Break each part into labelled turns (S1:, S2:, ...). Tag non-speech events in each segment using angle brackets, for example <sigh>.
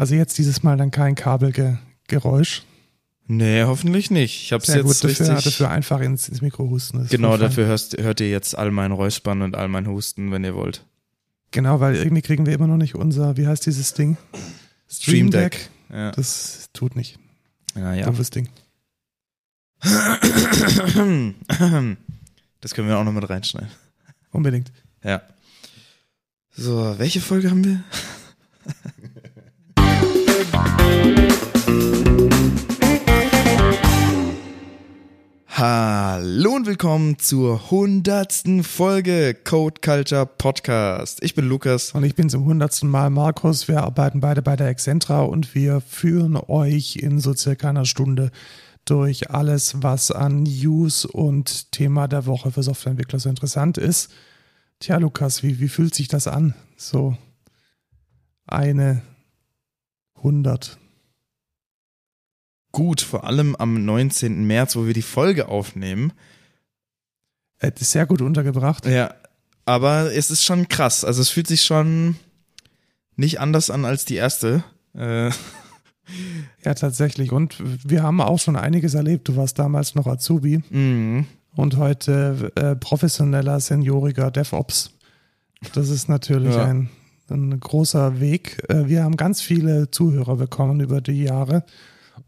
S1: Also jetzt dieses Mal dann kein Kabelgeräusch.
S2: Nee, hoffentlich nicht. Ich hab's
S1: Sehr
S2: jetzt
S1: gut, dafür,
S2: richtig.
S1: dafür einfach ins, ins Mikro husten.
S2: Genau, dafür hörst, hört ihr jetzt all mein Räuspern und all mein Husten, wenn ihr wollt.
S1: Genau, weil irgendwie kriegen wir immer noch nicht unser, wie heißt dieses Ding?
S2: Stream Deck. Ja.
S1: Das tut nicht.
S2: Ja, ja.
S1: Doofes Ding. <clears throat>
S2: Das können wir auch noch mit reinschneiden.
S1: Unbedingt.
S2: Ja. So, welche Folge haben wir? <laughs> Hallo und willkommen zur hundertsten Folge Code Culture Podcast. Ich bin Lukas.
S1: Und ich bin zum hundertsten Mal Markus. Wir arbeiten beide bei der Excentra und wir führen euch in so circa einer Stunde durch alles, was an News und Thema der Woche für Softwareentwickler so interessant ist. Tja, Lukas, wie, wie fühlt sich das an? So eine 100.
S2: Gut, vor allem am 19. März, wo wir die Folge aufnehmen.
S1: Äh, ist sehr gut untergebracht.
S2: Ja, aber es ist schon krass. Also es fühlt sich schon nicht anders an als die erste. Äh, <laughs>
S1: Ja, tatsächlich. Und wir haben auch schon einiges erlebt. Du warst damals noch Azubi
S2: mhm.
S1: und heute äh, professioneller, senioriger DevOps. Das ist natürlich
S2: Ja.
S1: ein, ein großer Weg. Äh, wir haben ganz viele Zuhörer bekommen über die Jahre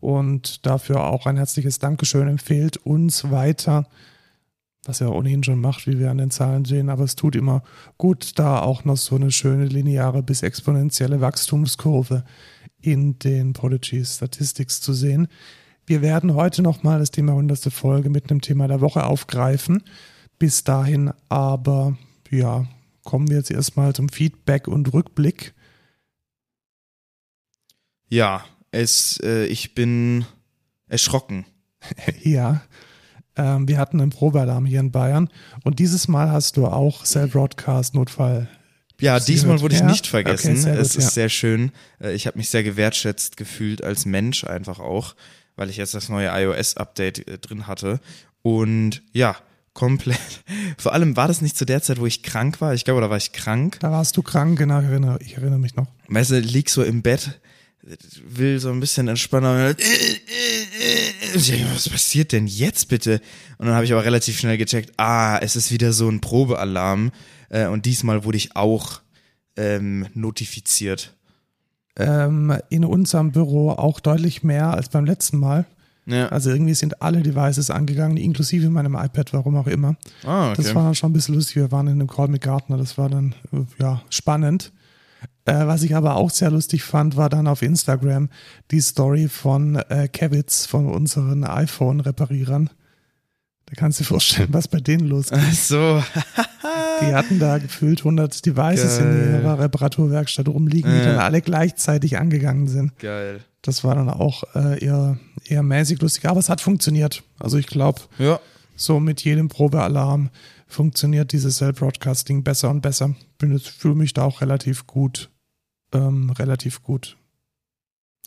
S1: und dafür auch ein herzliches Dankeschön. Empfehlt uns weiter, was er ohnehin schon macht, wie wir an den Zahlen sehen, aber es tut immer gut, da auch noch so eine schöne lineare bis exponentielle Wachstumskurve in den Prodigy Statistics zu sehen. Wir werden heute nochmal das Thema 100. Folge mit einem Thema der Woche aufgreifen. Bis dahin aber, ja, kommen wir jetzt erstmal zum Feedback und Rückblick.
S2: Ja, es, äh, ich bin erschrocken. <laughs>
S1: Ja, ähm, wir hatten einen Probealarm hier in Bayern und dieses Mal hast du auch Cell Broadcast Notfall.
S2: Ja, diesmal wurde ich
S1: ja?
S2: nicht vergessen.
S1: Okay,
S2: es
S1: gut,
S2: ist
S1: ja.
S2: sehr schön. Äh, Ich habe mich sehr gewertschätzt gefühlt als Mensch einfach auch, weil ich jetzt das neue iOS-Update äh, drin hatte. Und ja, komplett. Vor allem war das nicht zu der Zeit, wo ich krank war. Ich glaube, da war ich krank.
S1: Da warst du krank, genau, ich erinnere, ich erinnere mich noch.
S2: Weißt du, lieg so im Bett, will so ein bisschen entspannen. Was passiert denn jetzt bitte? Und dann habe ich aber relativ schnell gecheckt, ah, es ist wieder so ein Probealarm. Äh, Und diesmal wurde ich auch ähm, notifiziert.
S1: Ähm, in unserem Büro auch deutlich mehr als beim letzten Mal.
S2: Ja.
S1: Also irgendwie sind alle Devices angegangen, inklusive meinem iPad, warum auch immer.
S2: Ah, okay.
S1: Das war schon ein bisschen lustig. Wir waren in einem Call mit Gartner, das war dann ja spannend. Äh, was ich aber auch sehr lustig fand, war dann auf Instagram die Story von äh, Kevitz, von unseren iPhone-Reparierern. Da kannst du dir vorstellen, was bei denen losgeht.
S2: Ach so. <laughs>
S1: Die hatten da gefühlt 100 Devices
S2: Geil.
S1: in ihrer Reparaturwerkstatt rumliegen, die
S2: Ja.
S1: dann alle gleichzeitig angegangen sind.
S2: Geil.
S1: Das war dann auch äh, eher, eher mäßig lustig, aber es hat funktioniert. Also ich glaube,
S2: Ja.
S1: so mit jedem Probealarm funktioniert dieses Cell-Broadcasting besser und besser. Bin jetzt, fühle mich da auch relativ gut, ähm, relativ gut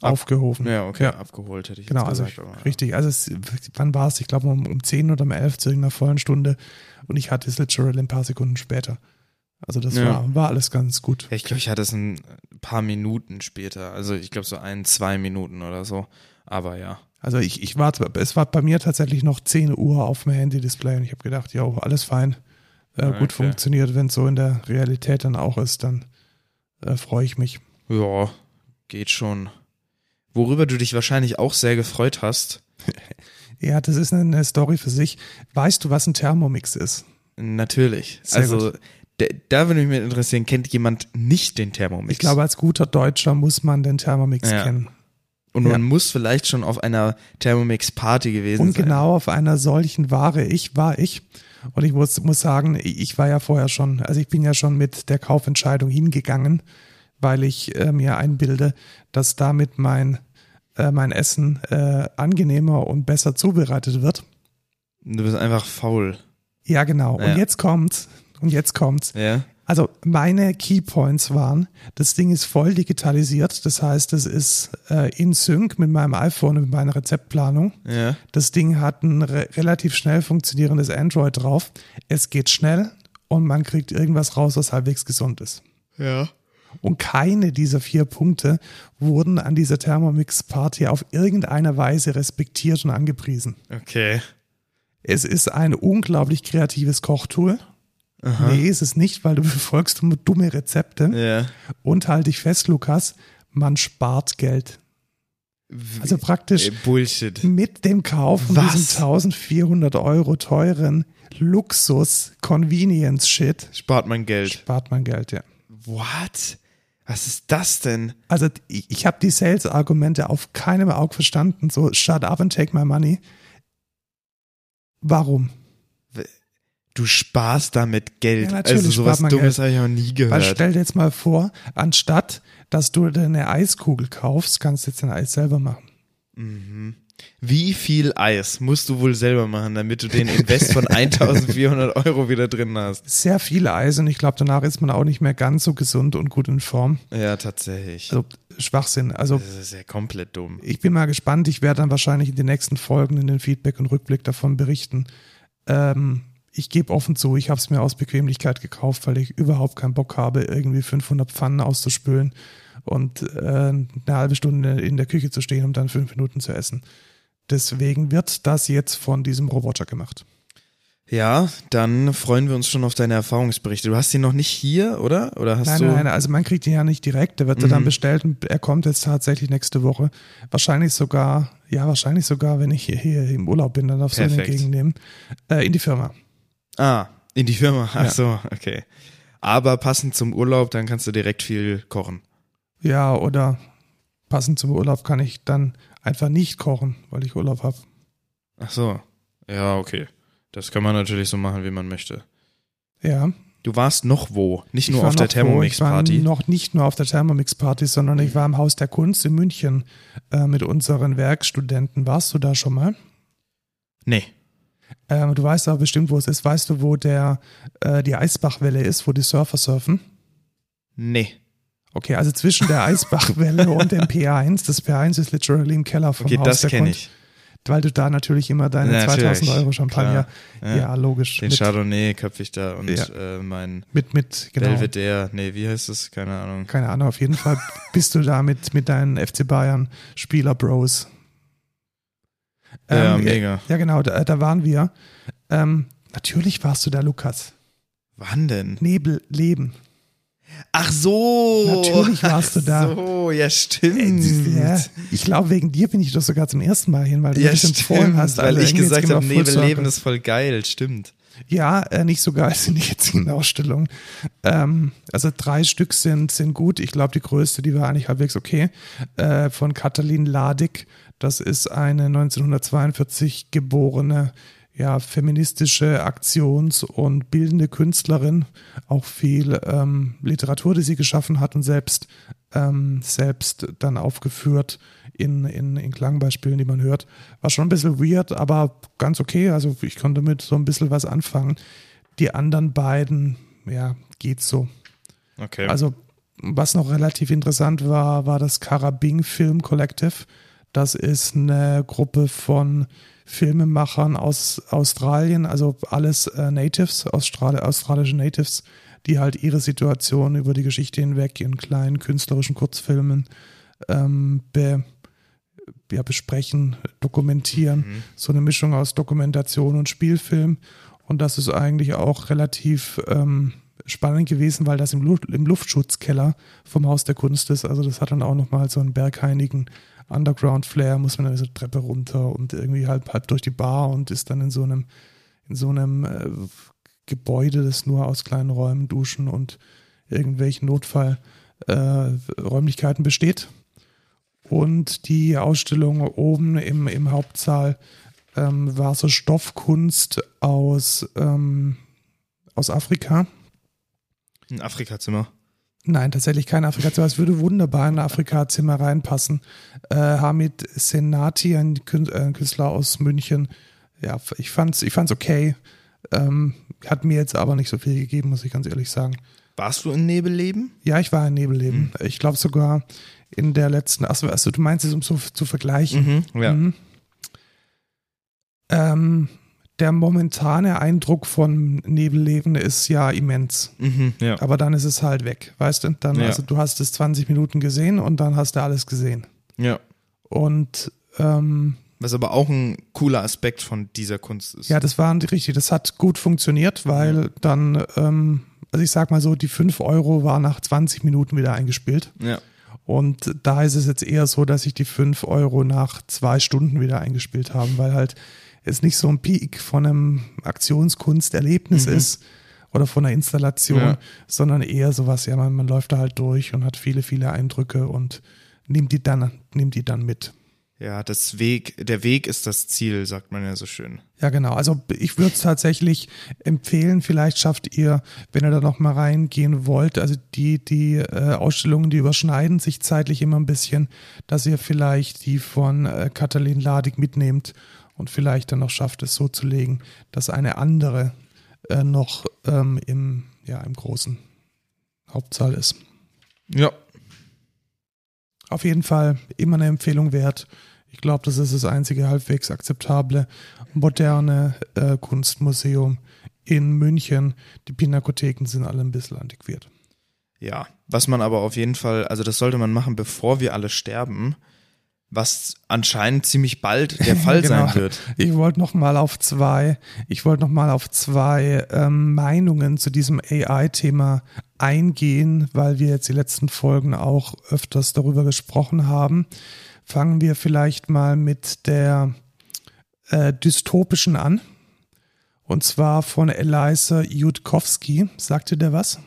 S2: Ab-
S1: aufgehoben.
S2: Ja, okay.
S1: Ja.
S2: Abgeholt hätte ich
S1: Genau, also
S2: gesagt. aber-
S1: richtig. Also es, wann war es? Ich glaube um, um 10 oder um 11 zu irgendeiner vollen Stunde und ich hatte es literal ein paar Sekunden später. Also das
S2: Ja.
S1: war, war alles ganz gut.
S2: Ja, ich glaube, ich hatte es ein paar Minuten später. Also ich glaube so ein, zwei Minuten oder so. Aber ja.
S1: Also ich, ich war, es war bei mir tatsächlich noch 10 Uhr auf dem Handy-Display und ich habe gedacht, ja, alles fein. Äh,
S2: Okay.
S1: Gut funktioniert. Wenn es so in der Realität dann auch ist, dann äh, freue ich mich.
S2: Ja, geht schon. Worüber du dich wahrscheinlich auch sehr gefreut hast. <laughs>
S1: Ja, das ist eine Story für sich. Weißt du, was ein Thermomix ist?
S2: Natürlich.
S1: Sehr
S2: also da, da würde mich interessieren, kennt jemand nicht den Thermomix?
S1: Ich glaube, als guter Deutscher muss man den Thermomix
S2: Ja.
S1: kennen.
S2: Und
S1: ja.
S2: man muss vielleicht schon auf einer Thermomix-Party gewesen
S1: Und
S2: sein.
S1: genau auf einer solchen Ware ich war ich. Und ich muss, muss sagen, ich war ja vorher schon, also ich bin ja schon mit der Kaufentscheidung hingegangen, weil ich äh, mir einbilde, dass damit mein, äh, mein Essen äh, angenehmer und besser zubereitet wird.
S2: Du bist einfach faul.
S1: Ja, genau.
S2: Ja.
S1: Und jetzt kommt's. Und jetzt kommt's.
S2: Ja.
S1: Also meine Keypoints waren, das Ding ist voll digitalisiert, das heißt, es ist äh, in Sync mit meinem iPhone und mit meiner Rezeptplanung.
S2: Ja.
S1: Das Ding hat ein re relativ schnell funktionierendes Android drauf. Es geht schnell und man kriegt irgendwas raus, was halbwegs gesund ist.
S2: Ja.
S1: Und keine dieser vier Punkte wurden an dieser Thermomix-Party auf irgendeine Weise respektiert und angepriesen.
S2: Okay.
S1: Es ist ein unglaublich kreatives Kochtool. Nee, ist es nicht, weil du <laughs> befolgst dumme Rezepte.
S2: Ja.
S1: Und halte dich fest, Lukas, man spart Geld. Also praktisch
S2: Bullshit.
S1: mit dem Kauf von
S2: Was?
S1: diesem 1400 Euro teuren Luxus-Convenience-Shit
S2: Spart man Geld.
S1: spart man Geld, ja.
S2: What? Was ist das denn?
S1: Also ich, ich habe die Sales-Argumente auf keinem Auge verstanden. So, shut up and take my money. Warum?
S2: Du sparst damit Geld.
S1: Ja,
S2: also sowas Dummes habe ich noch nie
S1: Weil
S2: gehört.
S1: stell dir jetzt mal vor, anstatt dass du dir eine Eiskugel kaufst, kannst du jetzt ein Eis selber machen.
S2: Wie viel Eis musst du wohl selber machen, damit du den Invest von <laughs> 1400 Euro wieder drin hast?
S1: Sehr viel Eis und ich glaube, danach ist man auch nicht mehr ganz so gesund und gut in Form.
S2: Ja, tatsächlich.
S1: Also Schwachsinn. Also
S2: Das ist ja komplett dumm.
S1: ich bin mal gespannt. Ich werde dann wahrscheinlich in den nächsten Folgen in den Feedback und Rückblick davon berichten. Ähm, ich gebe offen zu, ich habe es mir aus Bequemlichkeit gekauft, weil ich überhaupt keinen Bock habe, irgendwie 500 Pfannen auszuspülen und äh, eine halbe Stunde in der Küche zu stehen, um dann fünf Minuten zu essen. Deswegen wird das jetzt von diesem Roboter gemacht.
S2: Ja, dann freuen wir uns schon auf deine Erfahrungsberichte. Du hast ihn noch nicht hier, oder? Oder hast
S1: Nein,
S2: du?
S1: nein, also man kriegt ihn ja nicht direkt, der wird ja dann bestellt und er kommt jetzt tatsächlich nächste Woche. Wahrscheinlich sogar, ja, wahrscheinlich sogar, wenn ich hier, hier im Urlaub bin, dann darfst du ihn entgegennehmen. Äh, in die Firma.
S2: Ah, in die Firma. Ach
S1: Ja.
S2: so, okay. Aber passend zum Urlaub, dann kannst du direkt viel kochen.
S1: Ja, oder passend zum Urlaub kann ich dann einfach nicht kochen, weil ich Urlaub habe.
S2: Ach so. Ja, okay. Das kann man natürlich so machen, wie man möchte.
S1: Ja.
S2: Du warst noch wo? Nicht nur
S1: ich war
S2: auf der
S1: wo, Ich
S2: Thermomix-Party?
S1: war noch nicht nur auf der Thermomix-Party, sondern ich war im Haus der Kunst in München äh, mit unseren Werkstudenten. Warst du da schon mal?
S2: Nee.
S1: Ähm, du weißt aber bestimmt, wo es ist. Weißt du, wo der äh, die Eisbachwelle ist, wo die Surfer surfen?
S2: Nee.
S1: Okay, also zwischen der <laughs> Eisbachwelle und dem P1. Das P1 ist literally im Keller vom
S2: Okay,
S1: Haus
S2: das
S1: der
S2: kenne ich.
S1: Weil du da natürlich immer deine
S2: Natürlich,
S1: 2000 Euro Champagner, ja,
S2: Ja.
S1: logisch,
S2: Den
S1: mit,
S2: Chardonnay köpfe ich da und
S1: Ja.
S2: äh, mein
S1: mit, mit, genau.
S2: Belvedere. Nee, wie heißt es? Keine Ahnung.
S1: Keine Ahnung, auf jeden Fall bist du da mit, mit deinen FC Bayern Spieler-Bros.
S2: Ja,
S1: Ähm,
S2: mega.
S1: Ja, genau, da, da waren wir. Ähm, natürlich warst du da, Lukas.
S2: Wann denn?
S1: Nebel, Leben.
S2: Ach so.
S1: Natürlich warst du da.
S2: So, ja, stimmt.
S1: Ja, ich glaube, wegen dir bin ich doch sogar zum ersten Mal hin, weil du
S2: Ja,
S1: das empfohlen hast.
S2: weil
S1: also
S2: ich gesagt habe. Nebelleben ist voll geil, stimmt.
S1: Ja, äh, nicht so geil <laughs> sind die jetzigen Ausstellungen. Ähm, also drei Stück sind, sind gut. Ich glaube, die größte, die war eigentlich halbwegs okay. Äh, von Katalin Ladig. Das ist eine 1942 geborene, ja, feministische Aktions- und bildende Künstlerin. Auch viel ähm, Literatur, die sie geschaffen hat und selbst, ähm, selbst dann aufgeführt in, in, in Klangbeispielen, die man hört. War schon ein bisschen weird, aber ganz okay. Also ich konnte mit so ein bisschen was anfangen. Die anderen beiden, ja, geht so.
S2: Okay.
S1: Also, was noch relativ interessant war, war das Karabing Film Collective. Das ist eine Gruppe von Filmemachern aus Australien, also alles äh, Natives, Austral australische Natives, die halt ihre Situation über die Geschichte hinweg in kleinen künstlerischen Kurzfilmen ähm, be, ja, besprechen, dokumentieren. So eine Mischung aus Dokumentation und Spielfilm. Und das ist eigentlich auch relativ ähm, spannend gewesen, weil das im, Lu im Luftschutzkeller vom Haus der Kunst ist. Also das hat dann auch nochmal so einen bergheinigen Underground-Flair, muss man dann so Treppe runter und irgendwie halb, halb durch die Bar und ist dann in so einem, in so einem äh, Gebäude, das nur aus kleinen Räumen, Duschen und irgendwelchen Notfallräumlichkeiten besteht. Und die Ausstellung oben im, im Hauptsaal ähm, war so Stoffkunst aus, ähm, aus Afrika.
S2: Ein Afrikazimmer.
S1: Nein, tatsächlich kein Afrika-Zimmer. Es würde wunderbar in ein Afrika-Zimmer reinpassen. Äh, Hamid Senati, ein äh, Künstler aus München. Ja, ich fand's, ich fand's okay. Ähm, hat mir jetzt aber nicht so viel gegeben, muss ich ganz ehrlich sagen.
S2: Warst du in Nebelleben?
S1: Ja, ich war in Nebelleben. Ich glaube sogar in der letzten, achso, also du meinst es, um so zu vergleichen.
S2: Ja.
S1: Mhm. Ähm, der momentane Eindruck von Nebelleben ist ja immens.
S2: Mhm, ja.
S1: Aber dann ist es halt weg, weißt du? Dann,
S2: Ja.
S1: also du hast es 20 Minuten gesehen und dann hast du alles gesehen.
S2: ja.
S1: Und ähm,
S2: Was aber auch ein cooler Aspekt von dieser Kunst ist.
S1: ja, das war richtig, das hat gut funktioniert, weil dann, ähm, also ich sag mal so, die 5 Euro war nach 20 Minuten wieder eingespielt.
S2: Ja.
S1: Und da ist es jetzt eher so, dass sich die 5 Euro nach zwei Stunden wieder eingespielt haben, weil halt es nicht so ein Peak von einem Aktionskunsterlebnis ist oder von einer Installation,
S2: Ja.
S1: sondern eher sowas, ja, man, man läuft da halt durch und hat viele, viele Eindrücke und nimmt die dann, nimmt die dann mit.
S2: Ja, das Weg, der Weg ist das Ziel, sagt man ja so schön.
S1: Ja, genau. Also ich würde es tatsächlich empfehlen. Vielleicht schafft ihr, wenn ihr da noch mal reingehen wollt, also die die äh, Ausstellungen, die überschneiden sich zeitlich immer ein bisschen, dass ihr vielleicht die von äh, Katalin Ladig mitnehmt und vielleicht dann noch schafft, es so zu legen, dass eine andere äh, noch ähm, im ja im großen Hauptsaal ist.
S2: Ja.
S1: Auf jeden Fall immer eine Empfehlung wert. Ich glaube, das ist das einzige halbwegs akzeptable moderne äh, Kunstmuseum in München. Die Pinakotheken sind alle ein bisschen antiquiert.
S2: Ja. Was man aber auf jeden Fall, also das sollte man machen, bevor wir alle sterben, was anscheinend ziemlich bald <laughs> der Fall
S1: Genau.
S2: sein wird.
S1: Ich wollte noch mal auf zwei, ich wollte noch mal auf zwei ähm, Meinungen zu diesem AI-Thema eingehen, weil wir jetzt die letzten Folgen auch öfters darüber gesprochen haben. Fangen wir vielleicht mal mit der äh, dystopischen an. Und zwar von Eliza Jutkowski. Sagt ihr der was?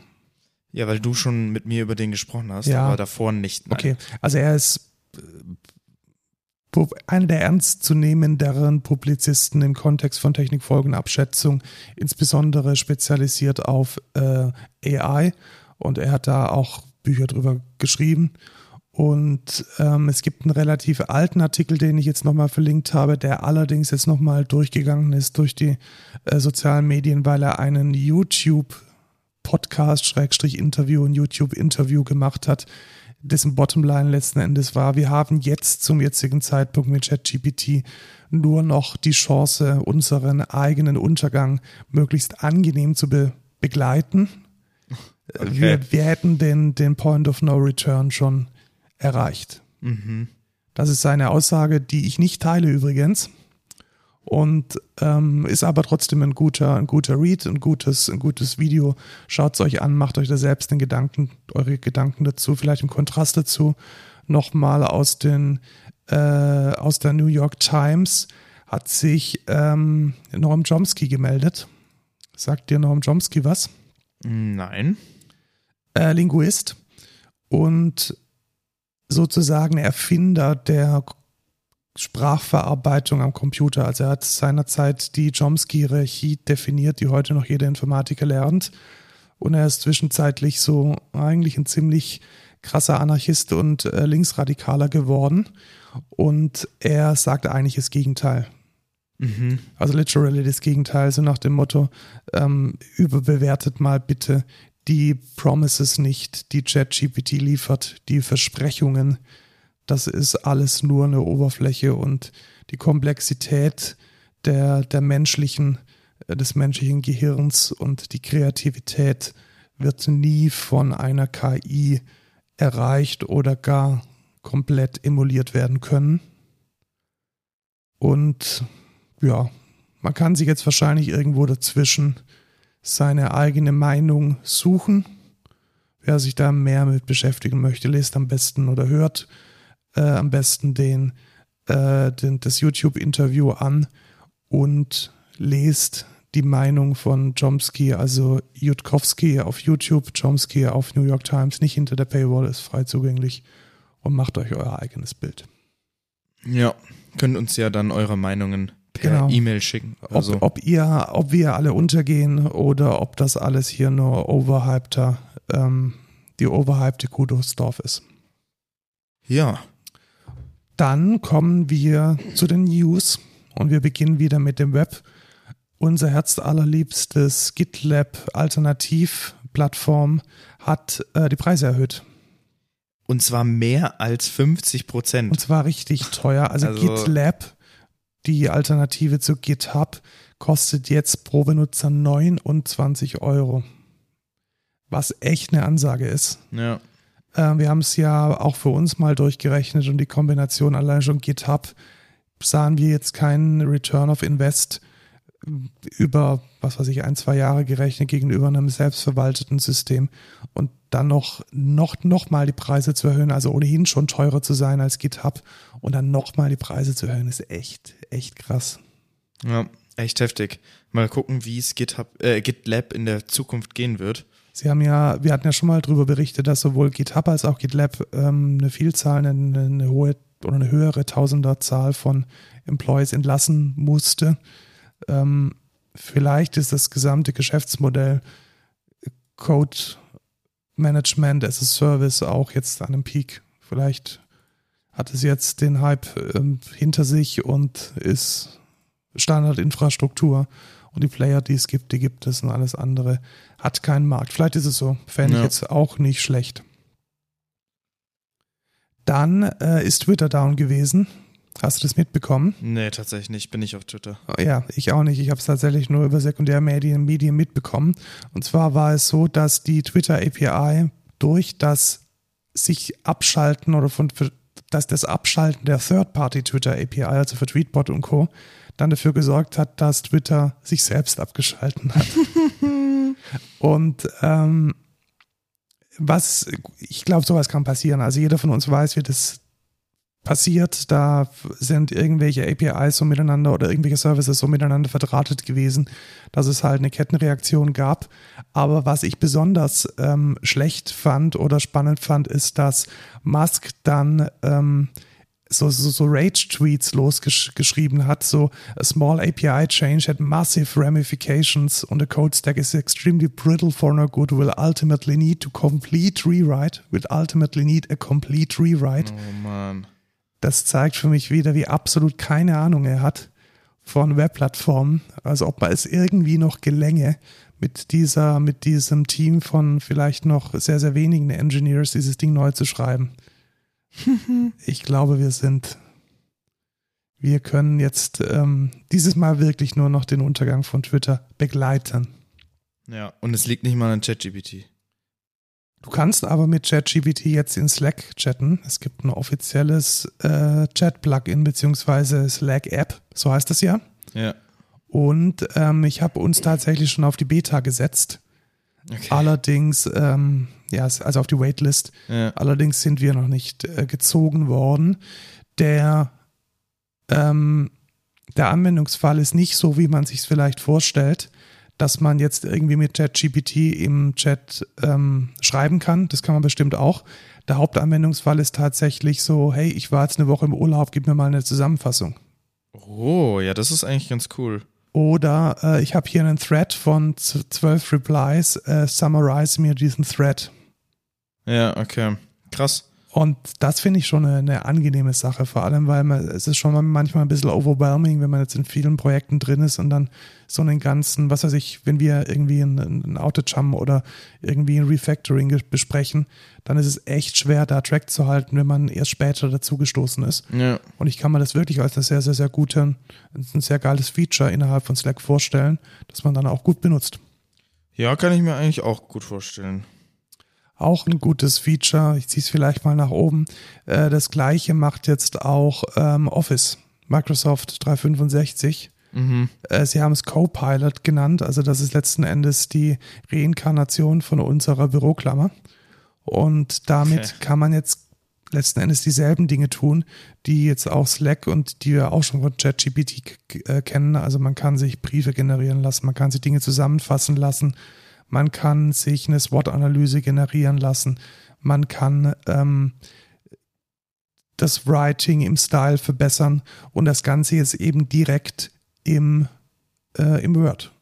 S2: Ja, weil du schon mit mir über den gesprochen hast,
S1: Ja.
S2: aber davor nicht. Nein.
S1: Okay, also er ist äh, einer der ernstzunehmenderen Publizisten im Kontext von Technikfolgenabschätzung, insbesondere spezialisiert auf äh, AI. Und er hat da auch Bücher drüber geschrieben. Und ähm, es gibt einen relativ alten Artikel, den ich jetzt nochmal verlinkt habe, der allerdings jetzt nochmal durchgegangen ist durch die äh, sozialen Medien, weil er einen YouTube Podcast, Schrägstrich Interview, ein YouTube-Interview gemacht hat, dessen Bottomline letzten Endes war, wir haben jetzt zum jetzigen Zeitpunkt mit ChatGPT nur noch die Chance, unseren eigenen Untergang möglichst angenehm zu be begleiten.
S2: Okay.
S1: Wir, wir hätten den, den Point of No Return schon erreicht.
S2: Mhm.
S1: Das ist seine Aussage, die ich nicht teile übrigens. Und ähm, ist aber trotzdem ein guter, ein guter Read, ein gutes, ein gutes Video. Schaut es euch an, macht euch da selbst den Gedanken, eure Gedanken dazu, vielleicht im Kontrast dazu. Nochmal aus den äh, aus der New York Times hat sich ähm, Noam Chomsky gemeldet. Sagt dir Noam Chomsky was?
S2: Nein.
S1: äh, Linguist und sozusagen Erfinder der Sprachverarbeitung am Computer. Also er hat seinerzeit die Chomsky-Hierarchie definiert, die heute noch jeder Informatiker lernt. Und er ist zwischenzeitlich so eigentlich ein ziemlich krasser Anarchist und äh, Linksradikaler geworden. Und er sagt eigentlich das Gegenteil.
S2: Mhm.
S1: Also literally das Gegenteil, so nach dem Motto, ähm, überbewertet mal bitte die Promises nicht, die ChatGPT liefert, die Versprechungen. Das ist alles nur eine Oberfläche und die Komplexität der, der menschlichen, äh, des menschlichen Gehirns und die Kreativität wird nie von einer KI erreicht oder gar komplett emuliert werden können. Und ja, man kann sich jetzt wahrscheinlich irgendwo dazwischen seine eigene Meinung suchen. Wer sich da mehr mit beschäftigen möchte, lest am besten oder hört äh, am besten den, äh, den, das YouTube-Interview an und lest die Meinung von Chomsky, also Jutkowski auf YouTube, Chomsky auf New York Times, nicht hinter der Paywall, ist frei zugänglich und macht euch euer eigenes Bild.
S2: Ja. Könnt uns ja dann eure Meinungen per
S1: Genau.
S2: E-Mail schicken.
S1: Ob,
S2: Also,
S1: ob ihr, ob wir alle untergehen oder ob das alles hier nur overhypter, ähm, die overhypte Kudosdorf ist.
S2: ja.
S1: Dann kommen wir zu den News und wir beginnen wieder mit dem Web. Unser herzallerliebstes GitLab Alternativplattform hat äh, die Preise erhöht.
S2: Und zwar mehr als 50%
S1: Und
S2: Prozent.
S1: zwar richtig teuer. Also,
S2: Also-
S1: GitLab, die Alternative zu GitHub kostet jetzt pro Benutzer 29 Euro. Was echt eine Ansage ist.
S2: Ja.
S1: Äh, wir haben es ja auch für uns mal durchgerechnet und die Kombination allein schon GitHub sahen wir jetzt keinen Return of Invest über, was weiß ich, ein, zwei Jahre gerechnet gegenüber einem selbstverwalteten System und dann noch, noch, noch mal die Preise zu erhöhen, also ohnehin schon teurer zu sein als GitHub und dann noch mal die Preise zu erhöhen, ist echt, echt krass.
S2: Ja, echt heftig. Mal gucken, wie es GitHub, äh, GitLab in der Zukunft gehen wird.
S1: Sie haben ja, wir hatten ja schon mal darüber berichtet, dass sowohl GitHub als auch GitLab ähm, eine Vielzahl, eine, eine hohe oder eine höhere Tausenderzahl von Employees entlassen musste. Ähm, vielleicht ist das gesamte Geschäftsmodell Code Management as a Service auch jetzt an einem Peak. Vielleicht hat es jetzt den Hype ähm, hinter sich und ist Standardinfrastruktur. Und die Player, die es gibt, die gibt es und alles andere hat keinen Markt. Vielleicht ist es so. Fände ich
S2: Ja.
S1: jetzt auch nicht schlecht. Dann äh, ist Twitter down gewesen. Hast du das mitbekommen?
S2: Nee, tatsächlich nicht. Bin ich auf Twitter.
S1: Ja, ich auch nicht. Ich habe es tatsächlich nur über Sekundärmedien Medien mitbekommen. Und zwar war es so, dass die Twitter API durch das sich abschalten oder von für- dass das Abschalten der Third-Party Twitter API, also für Tweetbot und Co., dann dafür gesorgt hat, dass Twitter sich selbst abgeschalten hat. <laughs> und ähm, was, ich glaube, sowas kann passieren. Also jeder von uns weiß, wie das passiert. Da sind irgendwelche APIs so miteinander oder irgendwelche Services so miteinander verdrahtet gewesen, dass es halt eine Kettenreaktion gab. Aber was ich besonders ähm, schlecht fand oder spannend fand, ist, dass Musk dann ähm, so, so, so Rage-Tweets losgeschrieben hat, so a small API change had massive ramifications und the code stack is extremely brittle for no good will ultimately need to complete rewrite, will ultimately need a complete rewrite.
S2: Oh Mann.
S1: Das zeigt für mich wieder, wie absolut keine Ahnung er hat von Webplattformen. Also ob man es irgendwie noch gelänge, mit dieser, mit diesem Team von vielleicht noch sehr, sehr wenigen Engineers dieses Ding neu zu schreiben. <laughs> ich glaube, wir sind, wir können jetzt ähm, dieses Mal wirklich nur noch den Untergang von Twitter begleiten.
S2: Ja, und es liegt nicht mal an ChatGPT.
S1: Du kannst aber mit ChatGPT jetzt in Slack chatten. Es gibt ein offizielles äh, Chat-Plugin beziehungsweise Slack-App, so heißt das ja.
S2: Ja.
S1: Und ähm, ich habe uns tatsächlich schon auf die Beta gesetzt.
S2: Okay.
S1: Allerdings, ähm, ja, also auf die Waitlist.
S2: Ja.
S1: Allerdings sind wir noch nicht äh, gezogen worden. Der, ähm, der Anwendungsfall ist nicht so, wie man sich es vielleicht vorstellt, dass man jetzt irgendwie mit ChatGPT im Chat ähm, schreiben kann. Das kann man bestimmt auch. Der Hauptanwendungsfall ist tatsächlich so, hey, ich war jetzt eine Woche im Urlaub, gib mir mal eine Zusammenfassung.
S2: Oh, ja, das ist eigentlich ganz cool.
S1: Oder äh, ich habe hier einen Thread von zwölf Replies, äh, summarize mir diesen Thread.
S2: Ja, okay. Krass.
S1: Und das finde ich schon eine, eine angenehme Sache, vor allem, weil man, es ist schon mal manchmal ein bisschen overwhelming, wenn man jetzt in vielen Projekten drin ist und dann so einen ganzen, was weiß ich, wenn wir irgendwie ein, ein Outage oder irgendwie ein Refactoring besprechen, dann ist es echt schwer, da Track zu halten, wenn man erst später dazugestoßen ist.
S2: Ja.
S1: Und ich kann mir das wirklich als eine sehr, sehr, sehr gute, ein sehr geiles Feature innerhalb von Slack vorstellen, das man dann auch gut benutzt.
S2: Ja, kann ich mir eigentlich auch gut vorstellen.
S1: Auch ein gutes Feature, ich ziehe es vielleicht mal nach oben. Äh, das gleiche macht jetzt auch ähm, Office, Microsoft 365.
S2: Mhm.
S1: Äh, sie haben es Copilot genannt, also das ist letzten Endes die Reinkarnation von unserer Büroklammer. Und damit
S2: Okay.
S1: kann man jetzt letzten Endes dieselben Dinge tun, die jetzt auch Slack und die wir auch schon von ChatGPT äh, kennen. Also man kann sich Briefe generieren lassen, man kann sich Dinge zusammenfassen lassen, man kann sich eine SWOT-Analyse generieren lassen, man kann ähm, das Writing im Style verbessern und das Ganze jetzt eben direkt im, äh, im Word.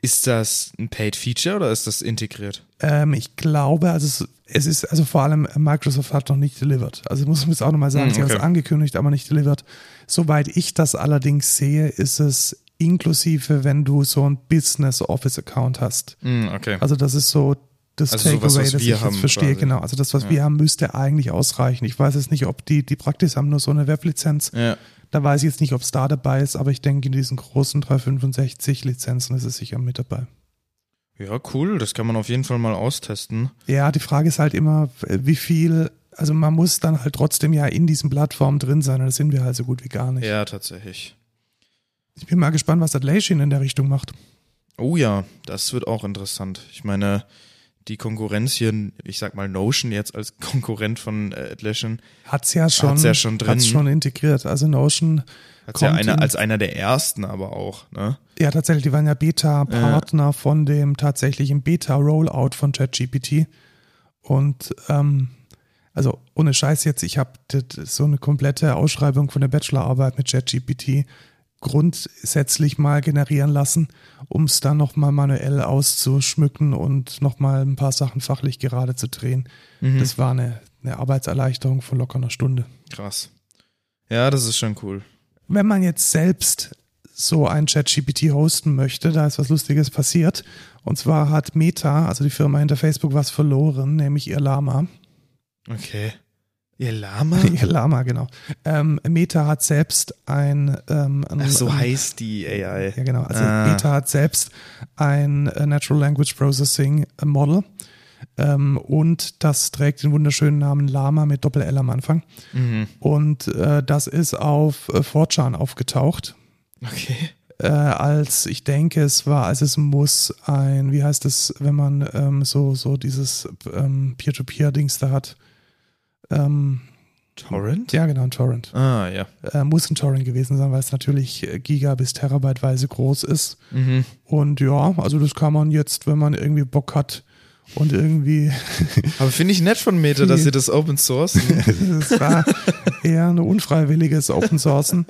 S2: Ist das ein Paid Feature oder ist das integriert?
S1: Ähm, ich glaube, also es, es ist, also vor allem Microsoft hat noch nicht delivered. Also ich muss jetzt auch nochmal sagen,
S2: Hm,
S1: sie haben
S2: okay.
S1: es angekündigt, aber nicht delivered. Soweit ich das allerdings sehe, ist es inklusive, wenn du so ein Business Office Account hast.
S2: Mhm, okay.
S1: Also das ist so das
S2: Also sowas,
S1: Takeaway,
S2: was
S1: das ich jetzt verstehe.
S2: quasi.
S1: Genau, also das, was
S2: Ja.
S1: wir haben, müsste eigentlich ausreichen. Ich weiß jetzt nicht, ob die, die Praxis haben nur so eine Weblizenz.
S2: Ja.
S1: Da weiß ich jetzt nicht, ob es da dabei ist, aber ich denke, in diesen großen 365 Lizenzen ist es sicher mit dabei.
S2: Ja, cool. Das kann man auf jeden Fall mal austesten.
S1: Ja, die Frage ist halt immer, wie viel, also man muss dann halt trotzdem ja in diesen Plattformen drin sein und das sind wir halt so gut wie gar nicht.
S2: Ja, tatsächlich.
S1: Ich bin mal gespannt, was Atlassian in der Richtung macht.
S2: Oh ja, das wird auch interessant. Ich meine, die Konkurrenz hier, ich sag mal Notion jetzt als <laughs> Konkurrent von äh, Atlassian,
S1: Hat's ja schon,
S2: Hat's ja schon drin.
S1: hat's schon integriert. Also Notion
S2: hat ja einer
S1: in-
S2: als einer der ersten aber auch, ne?
S1: Ja, tatsächlich, die waren ja Beta-Partner von dem tatsächlichen Beta-Rollout von ChatGPT. Und ähm, also ohne Scheiß jetzt, ich habe so eine komplette Ausschreibung von der Bachelorarbeit mit ChatGPT grundsätzlich mal generieren lassen, um es dann nochmal manuell auszuschmücken und nochmal ein paar Sachen fachlich gerade zu drehen. Das war eine, eine Arbeitserleichterung von locker einer Stunde.
S2: Krass. Ja, das ist schon cool.
S1: wenn man jetzt selbst so ein ChatGPT hosten möchte, da ist was Lustiges passiert. Und zwar hat Meta, also die Firma hinter Facebook, was verloren, nämlich ihr Lama.
S2: Okay. Ihr Lama? <laughs>
S1: Ihr Lama, genau. Ähm, Meta hat selbst ein, ähm,
S2: Ach, so
S1: ein,
S2: heißt die AI.
S1: Ja, genau. Also
S2: Ah.
S1: Meta hat selbst ein äh, Natural Language Processing Model. Ähm, und das trägt den wunderschönen Namen Lama mit Doppel-L am Anfang.
S2: Mhm.
S1: Und äh, das ist auf äh, 4chan aufgetaucht.
S2: Okay.
S1: äh, als ich denke, es war, als es muss ein, wie heißt es, wenn man ähm, so, so dieses ähm, Peer-to-Peer-Dings da hat. Ähm,
S2: Torrent?
S1: ja, genau, ein Torrent.
S2: Ah, ja.
S1: Äh, muss ein Torrent gewesen sein, weil es natürlich äh, Giga- bis Terabyteweise groß ist.
S2: Mhm.
S1: Und ja, also das kann man jetzt, wenn man irgendwie Bock hat und irgendwie, <laughs>
S2: Aber finde ich nett von Meta, dass sie das Open Source.
S1: es <laughs> war eher ein unfreiwilliges Open Sourcen.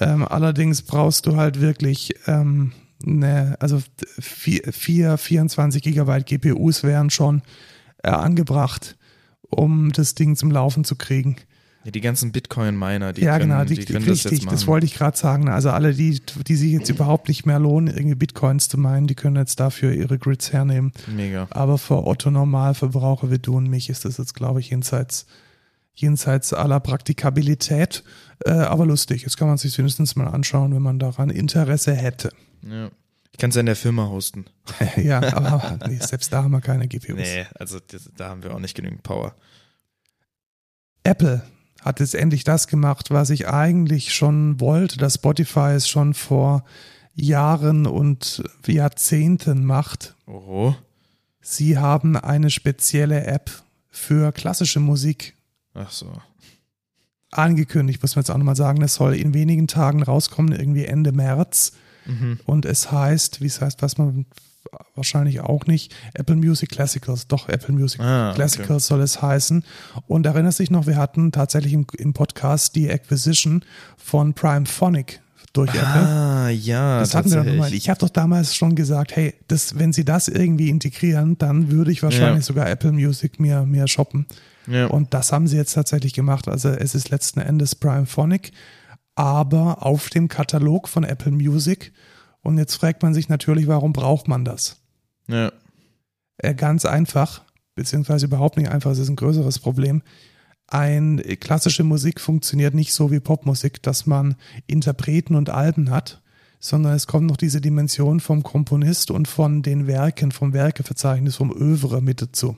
S1: Ähm, allerdings brauchst du halt wirklich, ähm, ne, also vier, vier 24 Gigabyte GPUs wären schon äh, angebracht, um das Ding zum Laufen zu kriegen.
S2: ja, die ganzen Bitcoin-Miner, die
S1: ja,
S2: können,
S1: genau,
S2: die,
S1: die,
S2: können das
S1: richtig,
S2: jetzt machen.
S1: das wollte ich gerade sagen. Also alle, die, die sich jetzt überhaupt nicht mehr lohnen, irgendwie Bitcoins zu meinen, die können jetzt dafür ihre Grids hernehmen.
S2: Mega.
S1: Aber für Otto Normalverbraucher wie du und mich ist das jetzt, glaube ich, jenseits, jenseits aller Praktikabilität. Äh, aber lustig. Jetzt kann man sich wenigstens mal anschauen, wenn man daran Interesse hätte.
S2: Ja. Ich kann es ja in der Firma hosten. <laughs>
S1: ja, <laughs> aber nee, selbst da haben wir keine GPUs.
S2: Nee, also das, da haben wir auch nicht genügend Power.
S1: Apple hat jetzt endlich das gemacht, was ich eigentlich schon wollte, dass Spotify es schon vor Jahren und Jahrzehnten macht.
S2: Oho.
S1: Sie haben eine spezielle App für klassische Musik
S2: Ach so.
S1: angekündigt, muss man jetzt auch nochmal sagen. Es soll in wenigen Tagen rauskommen, irgendwie Ende März.
S2: Mhm.
S1: Und es heißt, wie es heißt, weiß man wahrscheinlich auch nicht, Apple Music Classicals. Doch, Apple Music
S2: Ah, okay.
S1: Classicals soll es heißen. Und erinnerst dich noch, wir hatten tatsächlich im, im Podcast die Acquisition von Prime Phonic durch Apple.
S2: Ah, ja,
S1: Das hatten wir doch nochmal. Ich habe doch damals schon gesagt, hey, das, wenn sie das irgendwie integrieren, dann würde ich wahrscheinlich
S2: Ja.
S1: sogar Apple Music mir, mir shoppen.
S2: Ja.
S1: Und das haben sie jetzt tatsächlich gemacht. Also es ist letzten Endes Prime Phonic, aber auf dem Katalog von Apple Music. Und jetzt fragt man sich natürlich, warum braucht man das?
S2: ja.
S1: Äh, ganz einfach, beziehungsweise überhaupt nicht einfach, es ist ein größeres Problem. Ein klassische Musik funktioniert nicht so wie Popmusik, dass man Interpreten und Alben hat, sondern es kommt noch diese Dimension vom Komponist und von den Werken, vom Werkeverzeichnis, vom Övre mit dazu.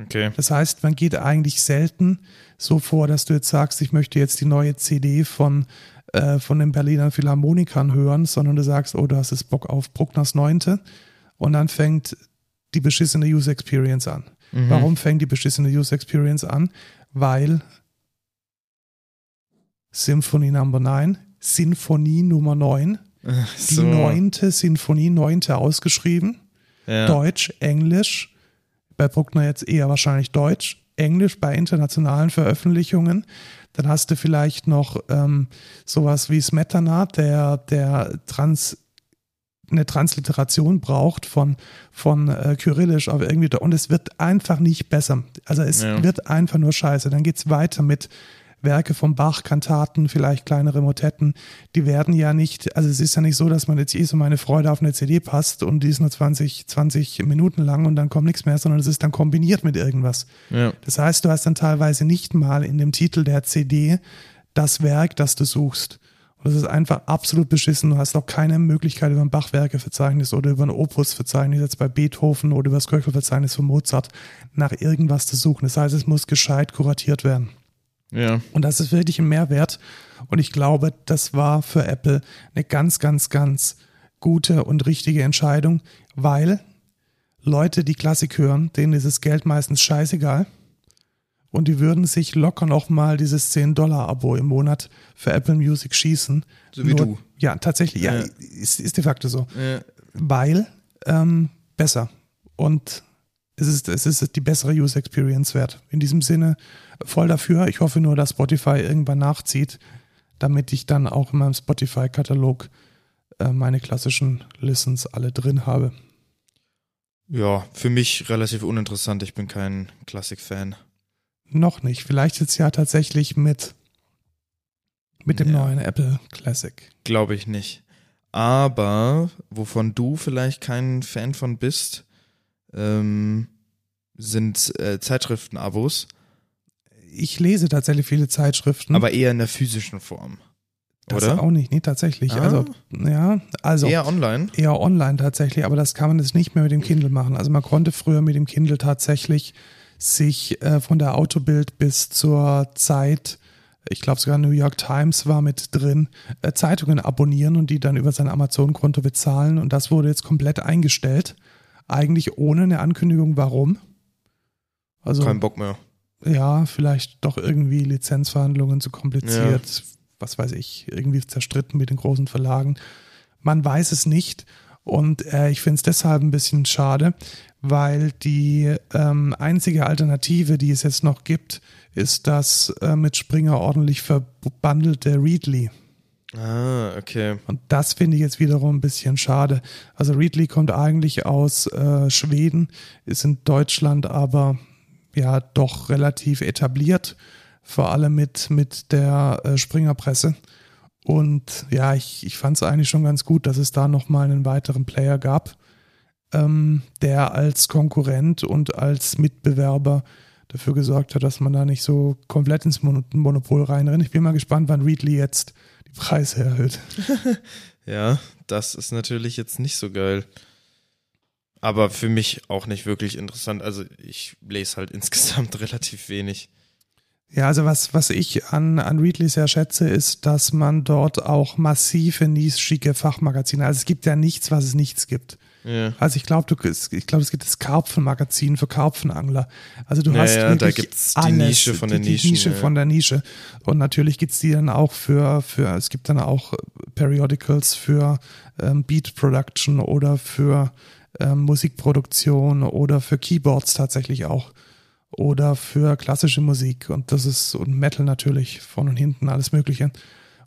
S2: Okay.
S1: Das heißt, man geht eigentlich selten so vor, dass du jetzt sagst, ich möchte jetzt die neue CD von, äh, von den Berliner Philharmonikern hören, sondern du sagst, oh, du hast jetzt Bock auf Bruckners Neunte und dann fängt die beschissene User Experience an.
S2: Mhm.
S1: Warum fängt die beschissene User Experience an? Weil Symphony Number 9, Sinfonie Nummer 9,
S2: Ach
S1: die
S2: so.
S1: neunte Sinfonie, neunte ausgeschrieben,
S2: Ja.
S1: Deutsch, Englisch, bei Bruckner jetzt eher wahrscheinlich Deutsch, Englisch bei internationalen Veröffentlichungen. Dann hast du vielleicht noch ähm, sowas wie Smetana, der, der Trans, eine Transliteration braucht von, von äh, Kyrillisch auf irgendwie, und es wird einfach nicht besser. Also es
S2: Ja.
S1: wird einfach nur scheiße. Dann geht's weiter mit Werke von Bach, Kantaten, vielleicht kleinere Motetten, die werden ja nicht, also es ist ja nicht so, dass man jetzt eh so meine Freude auf eine CD passt und die ist nur 20, 20 Minuten lang und dann kommt nichts mehr, sondern es ist dann kombiniert mit irgendwas.
S2: Ja.
S1: Das heißt, du hast dann teilweise nicht mal in dem Titel der CD das Werk, das du suchst. Und das ist einfach absolut beschissen. Du hast auch keine Möglichkeit über ein Bachwerkeverzeichnis oder über ein Opusverzeichnis, jetzt bei Beethoven oder über das Köchelverzeichnis von Mozart, nach irgendwas zu suchen. Das heißt, es muss gescheit kuratiert werden.
S2: Ja.
S1: Und das ist wirklich ein Mehrwert. Und ich glaube, das war für Apple eine ganz, ganz, ganz gute und richtige Entscheidung, weil Leute, die Klassik hören, denen ist das Geld meistens scheißegal. Und die würden sich locker noch mal dieses 10-Dollar-Abo im Monat für Apple Music schießen.
S2: So wie du.
S1: Ja, tatsächlich. Ja,
S2: Ja.
S1: Ist, ist de facto so.
S2: Ja.
S1: Weil ähm, besser. Und es ist, es ist die bessere User Experience wert. In diesem Sinne voll dafür. Ich hoffe nur, dass Spotify irgendwann nachzieht, damit ich dann auch in meinem Spotify-Katalog äh, meine klassischen Listens alle drin habe.
S2: ja, für mich relativ uninteressant. Ich bin kein Klassik-Fan.
S1: Noch nicht. Vielleicht jetzt ja tatsächlich mit, mit dem
S2: Ja.
S1: neuen Apple Classic.
S2: Glaube ich nicht. Aber wovon du vielleicht kein Fan von bist, ähm, sind äh, Zeitschriften-Abos,
S1: Ich lese tatsächlich viele Zeitschriften.
S2: aber eher in der physischen Form.
S1: das
S2: oder?
S1: auch nicht, nee, tatsächlich.
S2: Ah.
S1: Also, ja, also.
S2: Eher online.
S1: eher online tatsächlich, aber das kann man jetzt nicht mehr mit dem Kindle machen. Also man konnte früher mit dem Kindle tatsächlich sich äh, von der Autobild bis zur Zeit, ich glaube sogar New York Times war mit drin, äh, Zeitungen abonnieren und die dann über sein Amazon-Konto bezahlen. Und das wurde jetzt komplett eingestellt. Eigentlich ohne eine Ankündigung, warum. Also
S2: Kein Bock mehr.
S1: ja, vielleicht doch irgendwie Lizenzverhandlungen zu kompliziert, was weiß ich, irgendwie zerstritten mit den großen Verlagen. Man weiß es nicht und äh, ich finde es deshalb ein bisschen schade, weil die ähm, einzige Alternative, die es jetzt noch gibt, ist das äh, mit Springer ordentlich verbandelte Readly.
S2: Ah, okay.
S1: Und das finde ich jetzt wiederum ein bisschen schade. Also Readly kommt eigentlich aus äh, Schweden, ist in Deutschland aber ja doch relativ etabliert, vor allem mit, mit der äh, Springerpresse. Und ja, ich, ich fand es eigentlich schon ganz gut, dass es da nochmal einen weiteren Player gab, ähm, der als Konkurrent und als Mitbewerber dafür gesorgt hat, dass man da nicht so komplett ins Mon Monopol reinrennt. Ich bin mal gespannt, wann Readly jetzt Preise erhöht. <laughs>
S2: Ja, das ist natürlich jetzt nicht so geil. Aber für mich auch nicht wirklich interessant. Also ich lese halt <laughs> insgesamt relativ wenig.
S1: Ja, also was, was ich an, an Readly sehr schätze, ist, dass man dort auch massive, nischige Fachmagazine, also es gibt ja nichts, was es nichts gibt.
S2: Ja.
S1: Also ich glaube, du, ich glaube, es gibt das Karpfenmagazin für Karpfenangler. Also du
S2: Ja,
S1: hast
S2: ja, da
S1: wirklich
S2: die
S1: alles,
S2: Nische von
S1: die,
S2: den
S1: die
S2: Nischen,
S1: Nische
S2: ja.
S1: von der Nische. Und natürlich gibt's die dann auch für, für, es gibt dann auch Periodicals für ähm, Beat Production oder für ähm, Musikproduktion oder für Keyboards tatsächlich auch. Oder für klassische Musik. Und das ist, und Metal natürlich, von und hinten, alles Mögliche.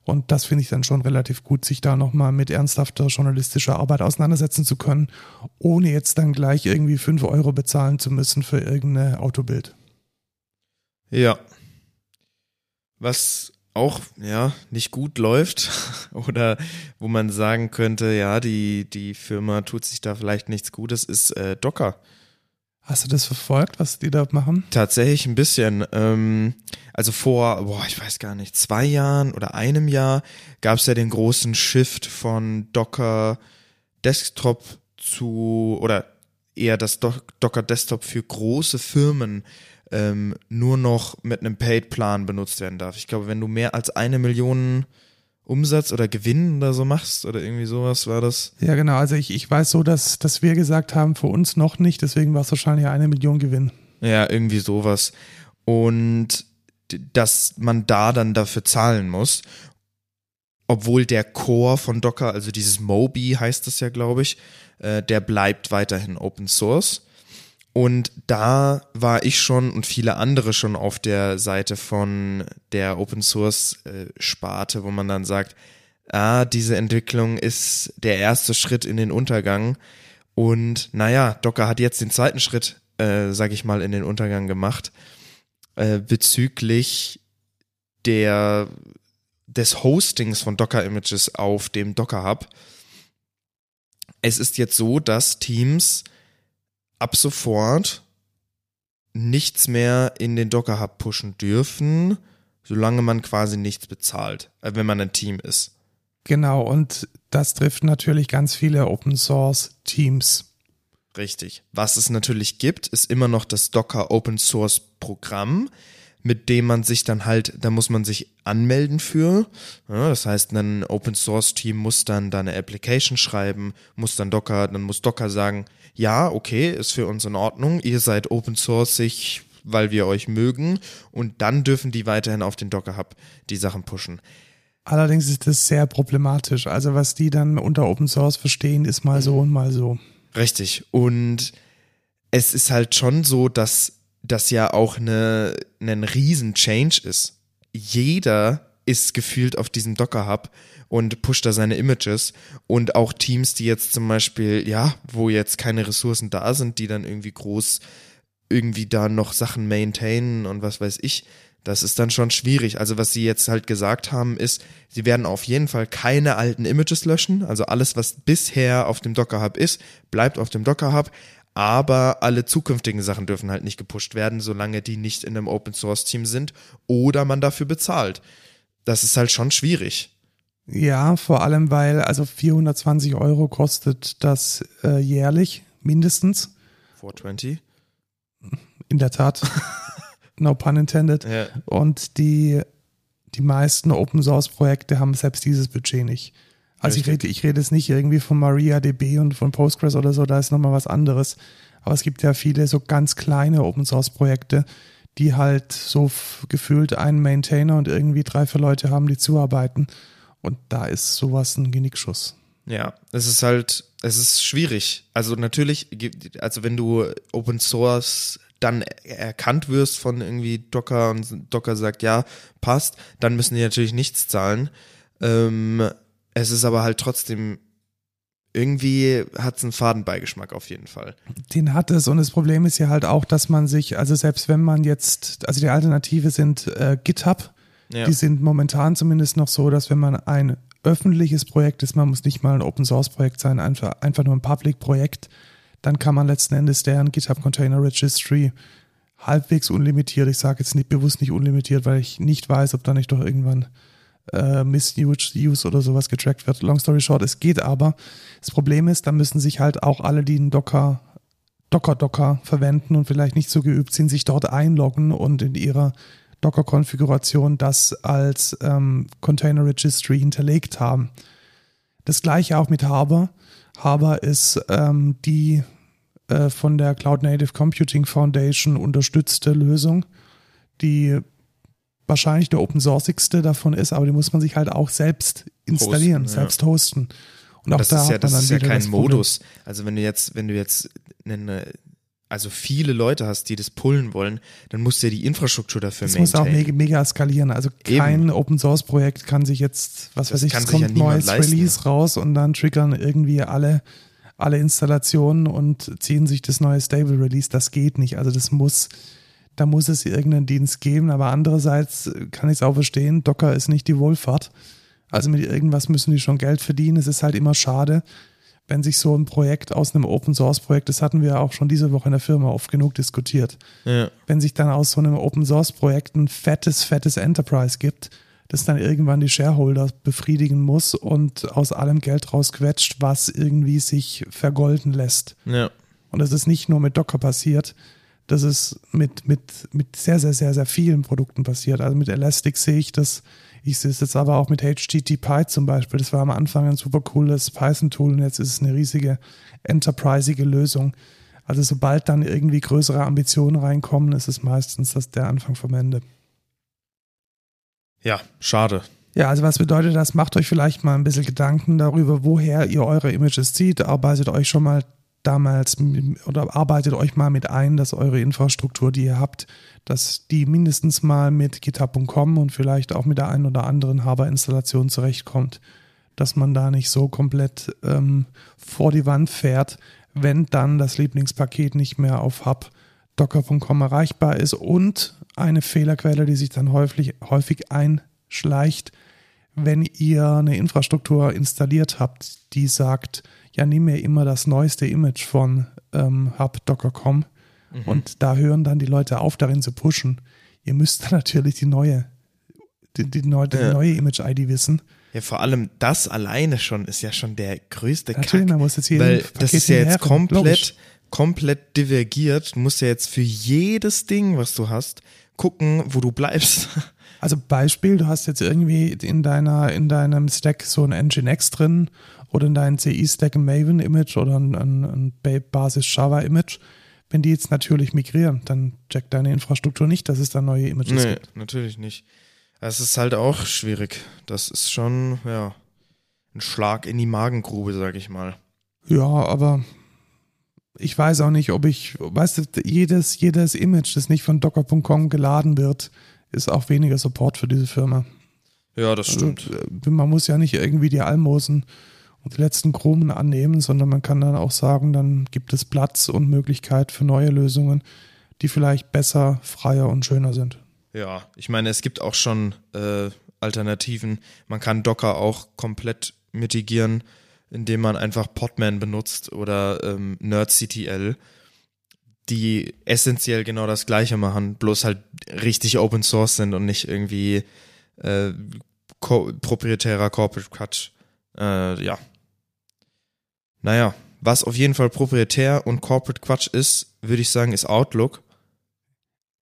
S1: Und das finde ich dann schon relativ gut, sich da nochmal mit ernsthafter journalistischer Arbeit auseinandersetzen zu können, ohne jetzt dann gleich irgendwie 5 Euro bezahlen zu müssen für irgendeine Autobild.
S2: Ja. Was auch, ja, nicht gut läuft <laughs> oder wo man sagen könnte, ja, die, die Firma tut sich da vielleicht nichts Gutes, ist äh, Docker.
S1: Hast du das verfolgt, was die da machen?
S2: Tatsächlich ein bisschen. Ähm, also vor, boah, ich weiß gar nicht, zwei Jahren oder einem Jahr gab es ja den großen Shift von Docker Desktop zu, oder eher das Do Docker Desktop für große Firmen ähm, nur noch mit einem Paid-Plan benutzt werden darf. Ich glaube, wenn du mehr als eine Million Umsatz oder Gewinn oder so machst oder irgendwie sowas war das.
S1: Ja, genau. Also ich, ich weiß so, dass, dass wir gesagt haben, für uns noch nicht, deswegen war es wahrscheinlich eine Million Gewinn.
S2: Ja, irgendwie sowas. Und dass man da dann dafür zahlen muss. Obwohl der Core von Docker, also dieses Moby heißt das ja, glaube ich, äh, der bleibt weiterhin Open Source. Und da war ich schon und viele andere schon auf der Seite von der Open Source äh, Sparte, wo man dann sagt, ah, diese Entwicklung ist der erste Schritt in den Untergang. Und naja, Docker hat jetzt den zweiten Schritt, äh, sag ich mal, in den Untergang gemacht, äh, bezüglich der des Hostings von Docker-Images auf dem Docker Hub. Es ist jetzt so, dass Teams ab sofort nichts mehr in den Docker Hub pushen dürfen, solange man quasi nichts bezahlt, äh, wenn man ein Team ist.
S1: Genau, und das trifft natürlich ganz viele Open Source Teams.
S2: Richtig. Was es natürlich gibt, ist immer noch das Docker Open Source Programm, mit dem man sich dann halt, da muss man sich anmelden für. Ja, das heißt, ein Open Source Team muss dann da eine Application schreiben, muss dann Docker, dann muss Docker sagen, ja, okay, ist für uns in Ordnung, ihr seid Open Sourceig, weil wir euch mögen und dann dürfen die weiterhin auf den Docker Hub die Sachen pushen.
S1: Allerdings ist das sehr problematisch. Also was die dann unter Open Source verstehen, ist mal so und mal so.
S2: Richtig. Und es ist halt schon so, dass das ja auch eine, ein riesen Change ist. Jeder ist gefühlt auf diesem Docker Hub und pusht da seine Images und auch Teams, die jetzt zum Beispiel, ja, wo jetzt keine Ressourcen da sind, die dann irgendwie groß irgendwie da noch Sachen maintainen und was weiß ich, das ist dann schon schwierig. Also was sie jetzt halt gesagt haben, ist, sie werden auf jeden Fall keine alten Images löschen. Also alles, was bisher auf dem Docker Hub ist, bleibt auf dem Docker Hub. Aber alle zukünftigen Sachen dürfen halt nicht gepusht werden, solange die nicht in einem Open Source Team sind oder man dafür bezahlt. Das ist halt schon schwierig.
S1: Ja, vor allem, weil also 420 Euro kostet das äh, jährlich mindestens.
S2: 420?
S1: In der Tat. <laughs> no pun intended.
S2: Ja.
S1: Und die, die meisten Open Source Projekte haben selbst dieses Budget nicht. Also ich rede, ich rede jetzt nicht irgendwie von MariaDB und von Postgres oder so, da ist nochmal was anderes. Aber es gibt ja viele so ganz kleine Open Source Projekte, die halt so gefühlt einen Maintainer und irgendwie drei, vier Leute haben, die zuarbeiten. Und da ist sowas ein Genickschuss.
S2: Ja, es ist halt, es ist schwierig. Also natürlich, also wenn du Open Source dann erkannt wirst von irgendwie Docker und Docker sagt, ja, passt, dann müssen die natürlich nichts zahlen. Ähm, es ist aber halt trotzdem, irgendwie hat es einen Fadenbeigeschmack auf jeden Fall.
S1: Den hat es und das Problem ist ja halt auch, dass man sich, also selbst wenn man jetzt, also die Alternative sind äh, GitHub,
S2: Ja.
S1: die sind momentan zumindest noch so, dass wenn man ein öffentliches Projekt ist, man muss nicht mal ein Open Source Projekt sein, einfach, einfach nur ein Public Projekt, dann kann man letzten Endes deren GitHub Container Registry halbwegs unlimitiert, ich sage jetzt nicht bewusst nicht unlimitiert, weil ich nicht weiß, ob da nicht doch irgendwann äh, Misuse oder sowas getrackt wird. Long story short, es geht aber. Das Problem ist, da müssen sich halt auch alle, die einen Docker, Docker, Docker verwenden und vielleicht nicht so geübt sind, sich dort einloggen und in ihrer Docker-Konfiguration das als ähm, Container Registry hinterlegt haben. Das gleiche auch mit Harbor. Harbor ist ähm, die äh, von der Cloud Native Computing Foundation unterstützte Lösung, die wahrscheinlich der open sourceigste davon ist, aber die muss man sich halt auch selbst installieren,
S2: Hosten, ja.
S1: selbst hosten. Und auch
S2: das
S1: da
S2: ist ja, das
S1: dann
S2: ist ja kein. Modus. Also wenn du jetzt, wenn du jetzt eine, also viele Leute hast, die das pullen wollen, dann musst du ja die Infrastruktur dafür
S1: Das muss auch mega, mega skalieren. Also kein Open Source Projekt kann sich jetzt, was
S2: Das
S1: weiß ich, es
S2: ja
S1: kommt
S2: niemand
S1: neues
S2: leisten.
S1: Release raus und dann triggern irgendwie alle, alle Installationen und ziehen sich das neue Stable Release. Das geht nicht. Also das muss, da muss es irgendeinen Dienst geben. Aber andererseits kann ich es auch verstehen, Docker ist nicht die Wohlfahrt. Also mit irgendwas müssen die schon Geld verdienen. Es ist halt immer schade, wenn sich so ein Projekt aus einem Open Source Projekt, das hatten wir ja auch schon diese Woche in der Firma oft genug diskutiert,
S2: Ja.
S1: wenn sich dann aus so einem Open Source Projekt ein fettes, fettes Enterprise gibt, das dann irgendwann die Shareholder befriedigen muss und aus allem Geld rausquetscht, was irgendwie sich vergolden lässt.
S2: Ja.
S1: Und das ist nicht nur mit Docker passiert, das ist mit, mit, mit sehr, sehr, sehr, sehr vielen Produkten passiert. Also mit Elastic sehe ich das, ich sehe es jetzt aber auch mit HTTP zum Beispiel. Das war am Anfang ein super cooles Python-Tool und jetzt ist es eine riesige enterpriseige Lösung. Also sobald dann irgendwie größere Ambitionen reinkommen, ist es meistens das der Anfang vom Ende.
S2: ja, schade.
S1: Ja, also was bedeutet das? Macht euch vielleicht mal ein bisschen Gedanken darüber, woher ihr eure Images zieht. Arbeitet euch schon mal damals oder arbeitet euch mal mit ein, dass eure Infrastruktur, die ihr habt, dass die mindestens mal mit GitHub.com und vielleicht auch mit der einen oder anderen Harbor-Installation zurechtkommt. Dass man da nicht so komplett ähm, vor die Wand fährt, wenn dann das Lieblingspaket nicht mehr auf Hub docker.com erreichbar ist und eine Fehlerquelle, die sich dann häufig, häufig einschleicht, wenn ihr eine Infrastruktur installiert habt, die sagt, ja, nimm mir immer das neueste Image von ähm, Hub Docker.com und da hören dann die Leute auf, darin zu pushen. Ihr müsst dann <laughs> natürlich die neue, die, die, neue,
S2: Ja.
S1: neue Image-ID wissen.
S2: Ja, vor allem das alleine schon ist ja schon der größte
S1: Natürlich,
S2: Kack.
S1: man muss jetzt jeden
S2: Weil das ist ja jetzt komplett,
S1: logisch.
S2: komplett divergiert. Du musst ja jetzt für jedes Ding, was du hast, gucken, wo du bleibst. <laughs>
S1: Also Beispiel, du hast jetzt irgendwie in deiner, in deinem Stack so ein Nginx drin oder in deinem CI-Stack ein Maven-Image oder ein, ein, ein Ba- Basis-Java-Image. Wenn die jetzt natürlich migrieren, dann checkt deine Infrastruktur nicht, dass es da neue Images
S2: Nee,
S1: gibt.
S2: natürlich nicht. Es ist halt auch schwierig. Das ist schon, ja, ein Schlag in die Magengrube, sag ich mal.
S1: Ja, aber ich weiß auch nicht, ob ich, weißt du, jedes, jedes Image, das nicht von docker.com geladen wird, ist auch weniger Support für diese Firma.
S2: Ja, das
S1: Also,
S2: stimmt.
S1: äh, man muss ja nicht irgendwie die Almosen und die letzten Krumen annehmen, sondern man kann dann auch sagen, dann gibt es Platz und Möglichkeit für neue Lösungen, die vielleicht besser, freier und schöner sind.
S2: Ja, ich meine, es gibt auch schon äh, Alternativen. Man kann Docker auch komplett mitigieren, indem man einfach Podman benutzt oder ähm, NerdCTL, die essentiell genau das gleiche machen, bloß halt richtig Open Source sind und nicht irgendwie äh, ko proprietärer Corporate Quatsch. Äh, ja. Naja, was auf jeden Fall proprietär und Corporate Quatsch ist, würde ich sagen, ist Outlook.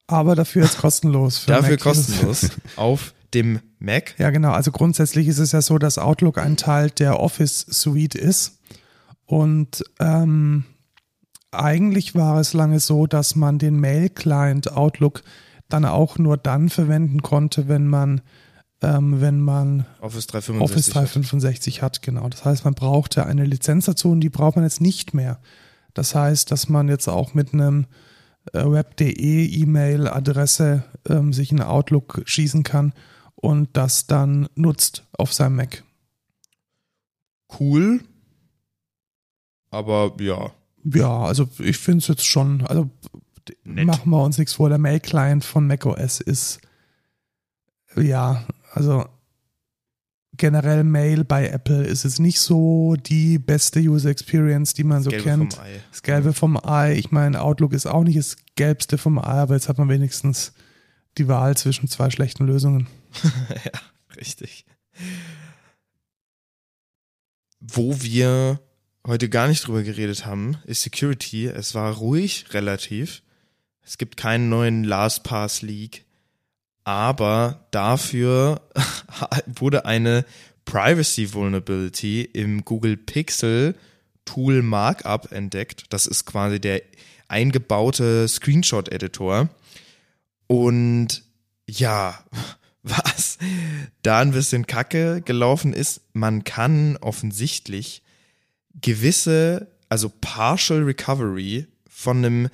S1: Aber dafür jetzt kostenlos. Für <laughs>
S2: Dafür
S1: Mac.
S2: kostenlos <laughs> auf dem Mac.
S1: Ja, genau. Also grundsätzlich ist es ja so, dass Outlook ein Teil der Office Suite ist. Und ähm, eigentlich war es lange so, dass man den Mail-Client Outlook dann auch nur dann verwenden konnte, wenn man, ähm, wenn man
S2: Office 365.
S1: Office 365 hat, genau. Das heißt, man brauchte eine Lizenz dazu und die braucht man jetzt nicht mehr. Das heißt, dass man jetzt auch mit einem äh, web.de E-Mail-Adresse ähm, sich in Outlook schießen kann und das dann nutzt auf seinem Mac.
S2: Cool. Aber ja.
S1: Ja, also ich finde es jetzt schon, also
S2: Nett.
S1: machen wir uns nichts vor, der Mail-Client von macOS ist, ja, also generell Mail bei Apple ist es nicht so die beste User Experience, die man so
S2: Gelbe
S1: kennt.
S2: vom Ei.
S1: Das Gelbe vom Ei, ich meine, Outlook ist auch nicht das Gelbste vom Ei, aber jetzt hat man wenigstens die Wahl zwischen zwei schlechten Lösungen. <laughs>
S2: ja, richtig. Wo wir heute gar nicht drüber geredet haben, ist Security. Es war ruhig relativ. Es gibt keinen neuen LastPass Leak, aber dafür <laughs> wurde eine Privacy Vulnerability im Google Pixel Tool Markup entdeckt. Das ist quasi der eingebaute Screenshot Editor. Und ja, <laughs> was da ein bisschen kacke gelaufen ist, man kann offensichtlich gewisse, also Partial Recovery von einem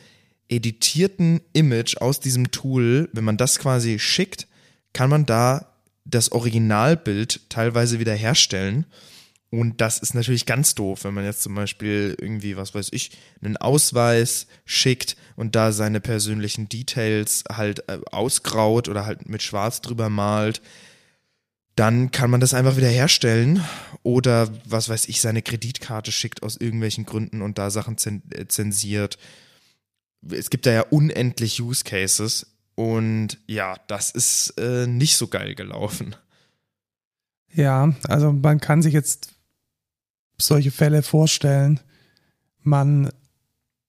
S2: editierten Image aus diesem Tool, wenn man das quasi schickt, kann man da das Originalbild teilweise wieder herstellen. Und das ist natürlich ganz doof, wenn man jetzt zum Beispiel irgendwie, was weiß ich, einen Ausweis schickt und da seine persönlichen Details halt äh, ausgraut oder halt mit Schwarz drüber malt. Dann kann man das einfach wieder herstellen oder was weiß ich, seine Kreditkarte schickt aus irgendwelchen Gründen und da Sachen äh, zensiert. Es gibt da ja unendlich Use Cases und ja, das ist äh, nicht so geil gelaufen.
S1: Ja, also man kann sich jetzt solche Fälle vorstellen. Man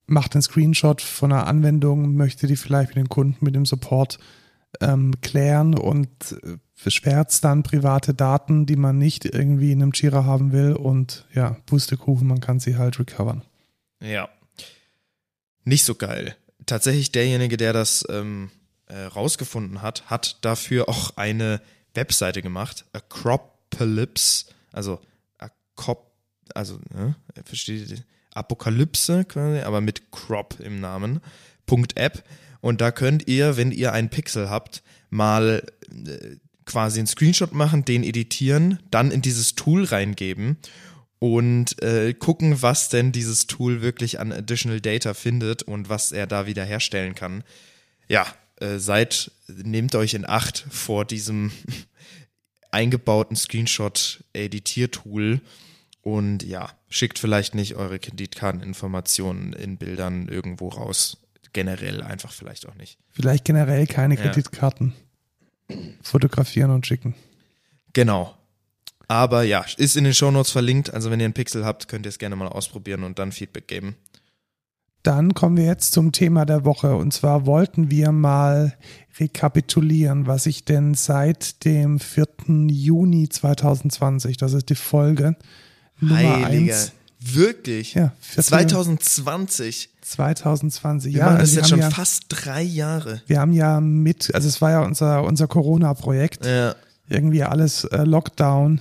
S1: macht einen Screenshot von einer Anwendung, möchte die vielleicht mit dem Kunden, mit dem Support ähm, klären und äh, verschwärzt dann private Daten, die man nicht irgendwie in einem Jira haben will und ja, Pustekuchen, man kann sie halt recovern.
S2: Ja. Nicht so geil. Tatsächlich derjenige, der das ähm, äh, rausgefunden hat, hat dafür auch eine Webseite gemacht, Acropolis, also Acop, also, ne, versteht ihr? Apokalypse quasi, aber mit Crop im Namen, App. Und da könnt ihr, wenn ihr einen Pixel habt, mal äh, quasi einen Screenshot machen, den editieren, dann in dieses Tool reingeben und äh, gucken, was denn dieses Tool wirklich an Additional Data findet und was er da wieder herstellen kann. Ja, äh, seid, nehmt euch in Acht vor diesem <laughs> eingebauten Screenshot-Editiertool und ja, schickt vielleicht nicht eure Kreditkarteninformationen in Bildern irgendwo raus. Generell einfach vielleicht auch nicht.
S1: Vielleicht generell keine
S2: Ja.
S1: Kreditkarten. fotografieren und schicken.
S2: Genau. Aber ja, ist in den Shownotes verlinkt. Also wenn ihr einen Pixel habt, könnt ihr es gerne mal ausprobieren und dann Feedback geben.
S1: Dann kommen wir jetzt zum Thema der Woche. Und zwar wollten wir mal rekapitulieren, was ich denn seit dem 4. Juni 2020, das ist die Folge Nummer
S2: Heiliger.
S1: 1.
S2: Wirklich?
S1: Ja, 14.
S2: 2020.
S1: 2020,
S2: Wir
S1: ja.
S2: machen das
S1: also wir
S2: jetzt schon
S1: ja,
S2: fast drei Jahre.
S1: Wir haben ja mit, also es war ja unser, unser Corona-Projekt.
S2: Ja.
S1: Irgendwie alles äh, Lockdown.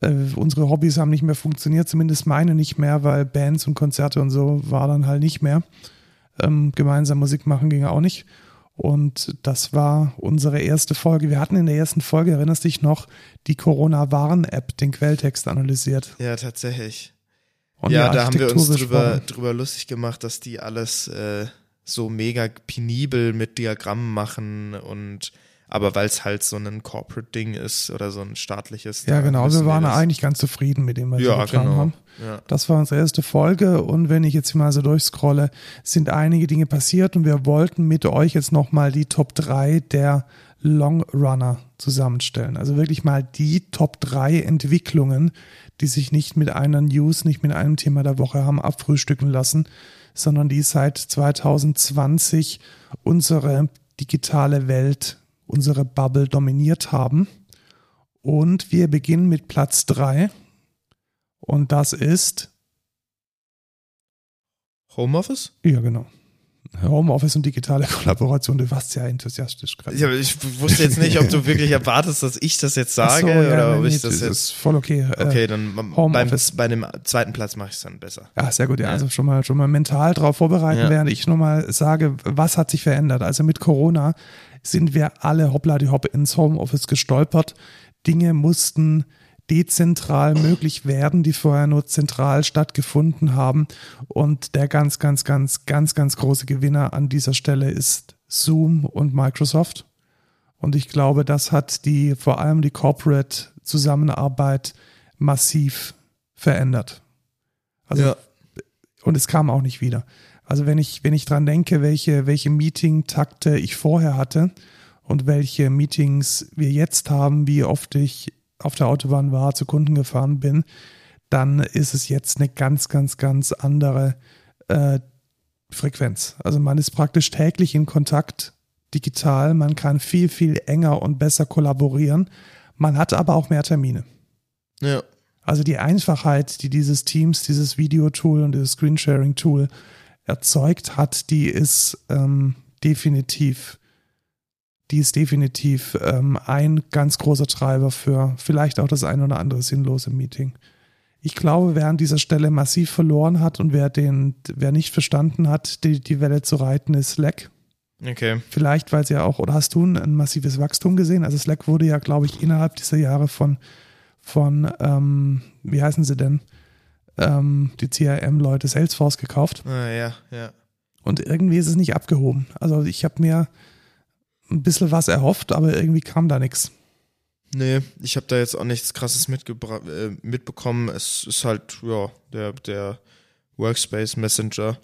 S1: Äh, unsere Hobbys haben nicht mehr funktioniert, zumindest meine nicht mehr, weil Bands und Konzerte und so war dann halt nicht mehr. Ähm, gemeinsam Musik machen ging auch nicht. Und das war unsere erste Folge. Wir hatten in der ersten Folge, erinnerst dich noch, die Corona-Warn-App, den Quelltext analysiert.
S2: Ja, tatsächlich.
S1: Und
S2: ja, da haben wir uns drüber, drüber lustig gemacht, dass die alles äh, so mega penibel mit Diagrammen machen und aber weil es halt so ein Corporate-Ding ist oder so ein staatliches.
S1: Ja, genau. Wir waren
S2: das-
S1: eigentlich ganz zufrieden mit dem, was wir
S2: Ja,
S1: getan
S2: genau.
S1: haben.
S2: Ja.
S1: Das war unsere erste Folge und wenn ich jetzt mal so durchscrolle, sind einige Dinge passiert und wir wollten mit euch jetzt nochmal die Top 3 der Long Runner zusammenstellen. Also wirklich mal die Top 3 Entwicklungen, die sich nicht mit einer News, nicht mit einem Thema der Woche haben abfrühstücken lassen, sondern die seit 2020 unsere digitale Welt, unsere Bubble dominiert haben. Und wir beginnen mit Platz 3. Und das ist,
S2: Homeoffice?
S1: ja genau, Homeoffice und digitale <laughs> Kollaboration. Du warst sehr enthusiastisch gerade.
S2: Ja, ich wusste jetzt nicht, ob du wirklich erwartest, dass ich das jetzt sage
S1: so, ja,
S2: oder ob
S1: nee,
S2: ich das jetzt.
S1: ist voll okay. Äh,
S2: Okay, dann beim, bei dem zweiten Platz mache ich es dann besser.
S1: Ja, sehr gut. Ja,
S2: Ja.
S1: also schon mal, schon mal mental drauf vorbereiten,
S2: Ja.
S1: während ich nochmal sage, was hat sich verändert. Also mit Corona sind wir alle hoppla die hopp ins Homeoffice gestolpert. Dinge mussten dezentral möglich werden, die vorher nur zentral stattgefunden haben. Und der ganz, ganz, ganz, ganz, ganz große Gewinner an dieser Stelle ist Zoom und Microsoft. Und ich glaube, das hat die, vor allem die Corporate Zusammenarbeit massiv verändert. Also
S2: ja.
S1: und es kam auch nicht wieder. Also wenn ich, wenn ich dran denke, welche, welche Meeting-Takte ich vorher hatte und welche Meetings wir jetzt haben, wie oft ich auf der Autobahn war, zu Kunden gefahren bin, dann ist es jetzt eine ganz, ganz, ganz andere äh, Frequenz. Also man ist praktisch täglich in Kontakt digital, man kann viel, viel enger und besser kollaborieren. Man hat aber auch mehr Termine.
S2: Ja.
S1: Also die Einfachheit, die dieses Teams, dieses Videotool und dieses Screensharing-Tool erzeugt hat, die ist ähm, definitiv, die ist definitiv ähm, ein ganz großer Treiber für vielleicht auch das ein oder andere sinnlose Meeting. Ich glaube, wer an dieser Stelle massiv verloren hat und wer den, wer nicht verstanden hat, die, die Welle zu reiten, ist Slack.
S2: Okay.
S1: Vielleicht, weil sie ja auch, oder hast du ein, ein massives Wachstum gesehen? Also Slack wurde ja, glaube ich, innerhalb dieser Jahre von, von ähm, wie heißen sie denn? Ähm, die CRM-Leute Salesforce gekauft.
S2: Ah, ja, ja.
S1: Und irgendwie ist es nicht abgehoben. Also ich habe mir ein bisschen was erhofft, aber irgendwie kam da nichts.
S2: Nee, ich habe da jetzt auch nichts krasses äh, mitbekommen. Es ist halt, ja, der, der Workspace Messenger.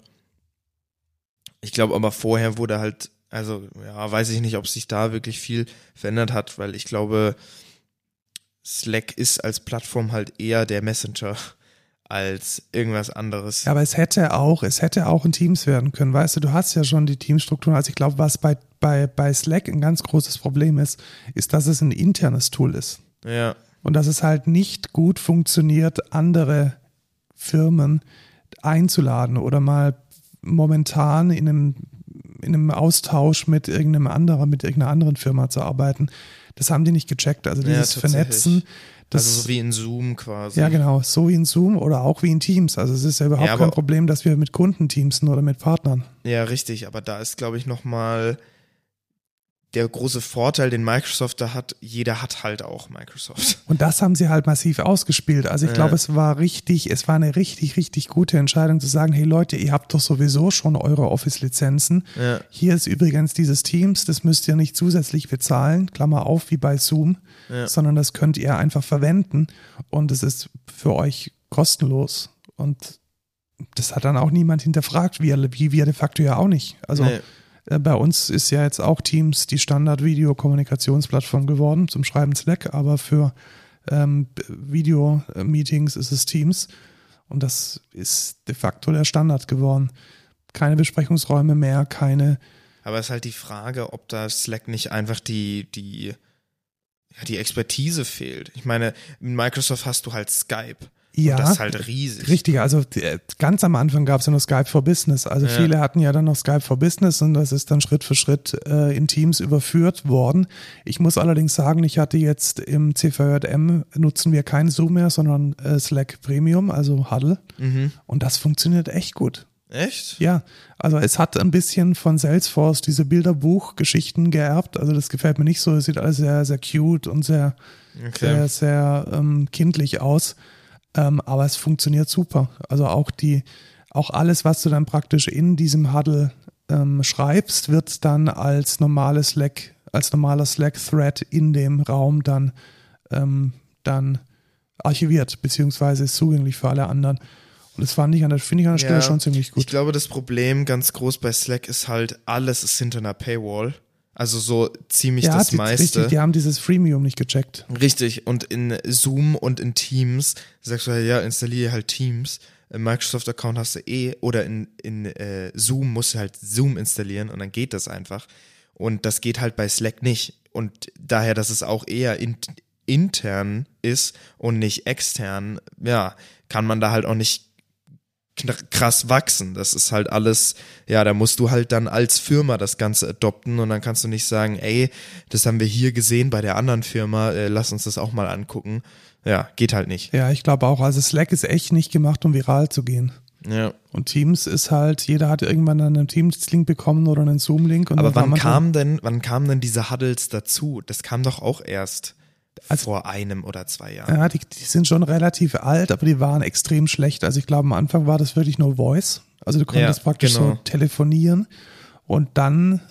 S2: Ich glaube aber vorher wurde halt, also ja, weiß ich nicht, ob sich da wirklich viel verändert hat, weil ich glaube, Slack ist als Plattform halt eher der Messenger als irgendwas anderes.
S1: Ja, aber es hätte auch, es hätte auch ein Teams werden können. Weißt du, du hast ja schon die Teamstrukturen. Also ich glaube, was bei, bei, bei Slack ein ganz großes Problem ist, ist, dass es ein internes Tool ist.
S2: Ja,
S1: Und dass es halt nicht gut funktioniert, andere Firmen einzuladen oder mal momentan in einem, in einem Austausch mit irgendeinem anderen, mit irgendeiner anderen Firma zu arbeiten. Das haben die nicht gecheckt. Also
S2: Ja,
S1: dieses
S2: tatsächlich.
S1: Vernetzen, das,
S2: also so wie in Zoom quasi.
S1: ja genau, so wie in Zoom oder auch wie in Teams. Also es ist ja überhaupt
S2: Ja,
S1: kein Problem, dass wir mit Kunden teamsen oder mit Partnern.
S2: Ja, richtig, aber da ist, glaube ich, nochmal der große Vorteil, den Microsoft da hat, jeder hat halt auch Microsoft.
S1: Und das haben sie halt massiv ausgespielt. Also ich
S2: Ja.
S1: glaube, es war richtig, es war eine richtig, richtig gute Entscheidung zu sagen, hey Leute, ihr habt doch sowieso schon eure Office-Lizenzen.
S2: Ja,
S1: Hier ist übrigens dieses Teams, das müsst ihr nicht zusätzlich bezahlen, Klammer auf, wie bei Zoom,
S2: Ja.
S1: sondern das könnt ihr einfach verwenden und es ist für euch kostenlos. Und das hat dann auch niemand hinterfragt, wie, wie wir de facto ja auch nicht. Also
S2: nee,
S1: Äh, bei uns ist ja jetzt auch Teams die Standard-Video-Kommunikationsplattform geworden, zum Schreiben Slack, aber für ähm, Video-Meetings ist es Teams. Und das ist de facto der Standard geworden. Keine Besprechungsräume mehr, keine.
S2: Aber es ist halt die Frage, ob da Slack nicht einfach die, die, ja, die Expertise fehlt. Ich meine, in Microsoft hast du halt Skype.
S1: Ja,
S2: Und das ist halt riesig.
S1: Richtig, also äh, ganz am Anfang gab es ja noch Skype for Business. Also
S2: Ja.
S1: viele hatten ja dann noch Skype for Business und das ist dann Schritt für Schritt äh, in Teams überführt worden. Ich muss allerdings sagen, ich hatte jetzt im CVJM nutzen wir kein Zoom mehr, sondern äh, Slack Premium, also Huddle.
S2: Mhm.
S1: Und das funktioniert echt gut.
S2: Echt?
S1: Ja, also es hat ein bisschen von Salesforce diese Bilderbuch-Geschichten geerbt. Also das gefällt mir nicht so. Es sieht alles sehr, sehr cute und sehr,
S2: Okay.
S1: sehr, sehr ähm, kindlich aus. Ähm, aber es funktioniert super. Also auch die, auch alles, was du dann praktisch in diesem Huddle ähm, schreibst, wird dann als normales Slack, als normaler Slack-Thread in dem Raum dann, ähm, dann archiviert, beziehungsweise ist zugänglich für alle anderen. Und das fand ich an der, finde ich an der Stelle
S2: Ja,
S1: schon ziemlich
S2: Ich
S1: gut.
S2: glaube, das Problem ganz groß bei Slack ist halt, alles ist hinter einer Paywall. Also so ziemlich
S1: ja,
S2: das
S1: die,
S2: meiste.
S1: richtig, die haben dieses Freemium nicht gecheckt.
S2: Richtig, und in Zoom und in Teams sagst du halt, ja, installiere halt Teams. Im Microsoft-Account hast du eh, oder in, in äh, Zoom musst du halt Zoom installieren und dann geht das einfach. Und das geht halt bei Slack nicht. Und daher, dass es auch eher in, intern ist und nicht extern, ja, kann man da halt auch nicht krass wachsen. Das ist halt alles, ja, da musst du halt dann als Firma das Ganze adopten und dann kannst du nicht sagen, ey, das haben wir hier gesehen bei der anderen Firma, äh, lass uns das auch mal angucken. Ja, geht halt nicht.
S1: Ja, ich glaube auch. Also Slack ist echt nicht gemacht, um viral zu gehen.
S2: Ja.
S1: Und Teams ist halt, jeder hat irgendwann einen Teams-Link bekommen oder einen Zoom-Link.
S2: Aber wann kam denn, wann kamen denn diese Huddles dazu? Das kam doch auch erst
S1: Also-
S2: vor einem oder zwei Jahren.
S1: ja, die, die sind schon relativ alt, aber die waren extrem schlecht. Also ich glaube, am Anfang war das wirklich nur Voice. Also du konntest
S2: Ja,
S1: praktisch
S2: genau.
S1: so telefonieren und dann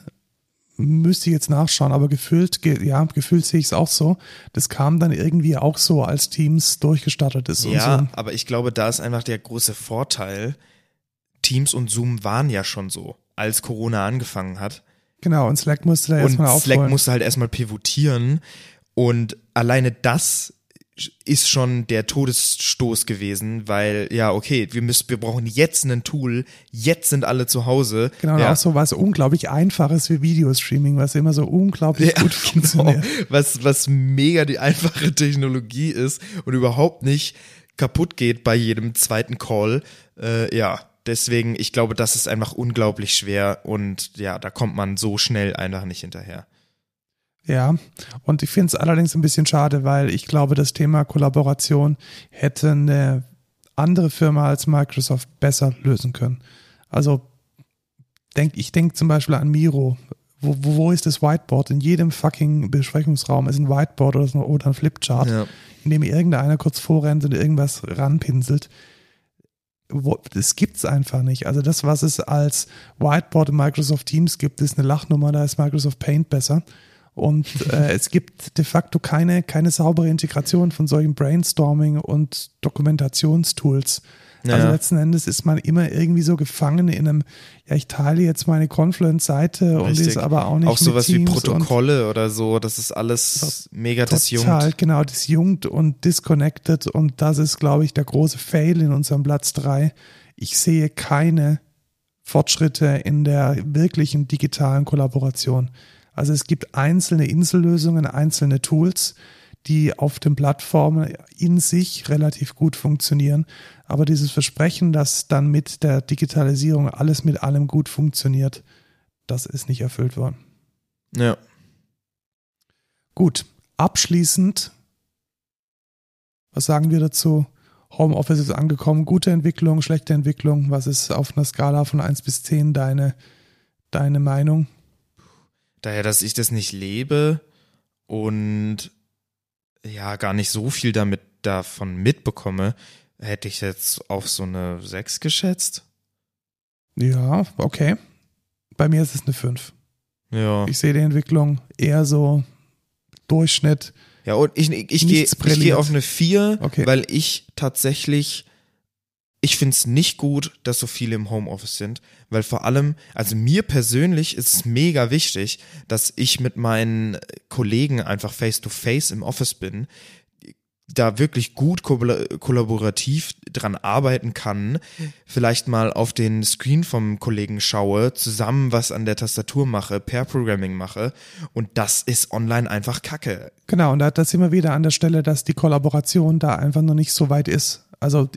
S1: müsste ich jetzt nachschauen, aber gefühlt, ge, ja, gefühlt sehe ich es auch so. Das kam dann irgendwie auch so, als Teams durchgestartet ist
S2: Ja,
S1: so.
S2: aber ich glaube, da ist einfach der große Vorteil. Teams und Zoom waren ja schon so, als Corona angefangen hat.
S1: Genau, und Slack musste da erstmal aufholen.
S2: Slack musste halt erstmal pivotieren. Und alleine das ist schon der Todesstoß gewesen, weil, ja, okay, wir müssen, wir brauchen jetzt ein Tool, jetzt sind alle zu Hause.
S1: Genau,
S2: ja.
S1: auch so was unglaublich Einfaches wie Videostreaming, was immer so unglaublich
S2: Ja,
S1: gut
S2: genau.
S1: funktioniert.
S2: Was, was mega die einfache Technologie ist und überhaupt nicht kaputt geht bei jedem zweiten Call. Äh, ja, deswegen, ich glaube, das ist einfach unglaublich schwer und ja, da kommt man so schnell einfach nicht hinterher.
S1: Ja, und ich finde es allerdings ein bisschen schade, weil ich glaube, das Thema Kollaboration hätte eine andere Firma als Microsoft besser lösen können. Also denk, ich denke zum Beispiel an Miro. Wo, wo, wo ist das Whiteboard? In jedem fucking Besprechungsraum ist ein Whiteboard oder, so, oder ein Flipchart,
S2: Ja.
S1: in dem irgendeiner kurz vorrennt und irgendwas ranpinselt. Wo- Das gibt's einfach nicht. Also das, was es als Whiteboard in Microsoft Teams gibt, ist eine Lachnummer, da ist Microsoft Paint besser. Und äh, es gibt de facto keine, keine saubere Integration von solchen Brainstorming- und Dokumentationstools. Also
S2: Ja.
S1: letzten Endes ist man immer irgendwie so gefangen in einem, ja, ich teile jetzt meine Confluence-Seite und ist aber auch nicht
S2: Auch sowas wie Protokolle oder so, das ist alles mega disjunkt.
S1: Total, genau, disjunkt und disconnected und das ist, glaube ich, der große Fail in unserem Platz drei. Ich sehe keine Fortschritte in der wirklichen digitalen Kollaboration. Also es gibt einzelne Insellösungen, einzelne Tools, die auf den Plattformen in sich relativ gut funktionieren. Aber dieses Versprechen, dass dann mit der Digitalisierung alles mit allem gut funktioniert, das ist nicht erfüllt worden.
S2: Ja.
S1: Gut, abschließend, was sagen wir dazu? Homeoffice ist angekommen, gute Entwicklung, schlechte Entwicklung. Was ist auf einer Skala von 1 bis 10 deine, deine Meinung?
S2: Daher, dass ich das nicht lebe und ja, gar nicht so viel damit davon mitbekomme, hätte ich jetzt auf so eine 6 geschätzt.
S1: Ja, okay. Bei mir ist es eine 5.
S2: Ja.
S1: Ich sehe die Entwicklung eher so Durchschnitt.
S2: Ja, und ich, ich, ich gehe
S1: brilliert.
S2: auf eine 4,
S1: Okay.
S2: weil ich tatsächlich ich finde es nicht gut, dass so viele im Homeoffice sind, weil vor allem, also mir persönlich ist es mega wichtig, dass ich mit meinen Kollegen einfach face to face im Office bin, da wirklich gut kollaborativ dran arbeiten kann, vielleicht mal auf den Screen vom Kollegen schaue, zusammen was an der Tastatur mache, per Programming mache und das ist online einfach Kacke.
S1: Genau, und da, da sind wir wieder an der Stelle, dass die Kollaboration da einfach noch nicht so weit ist. Also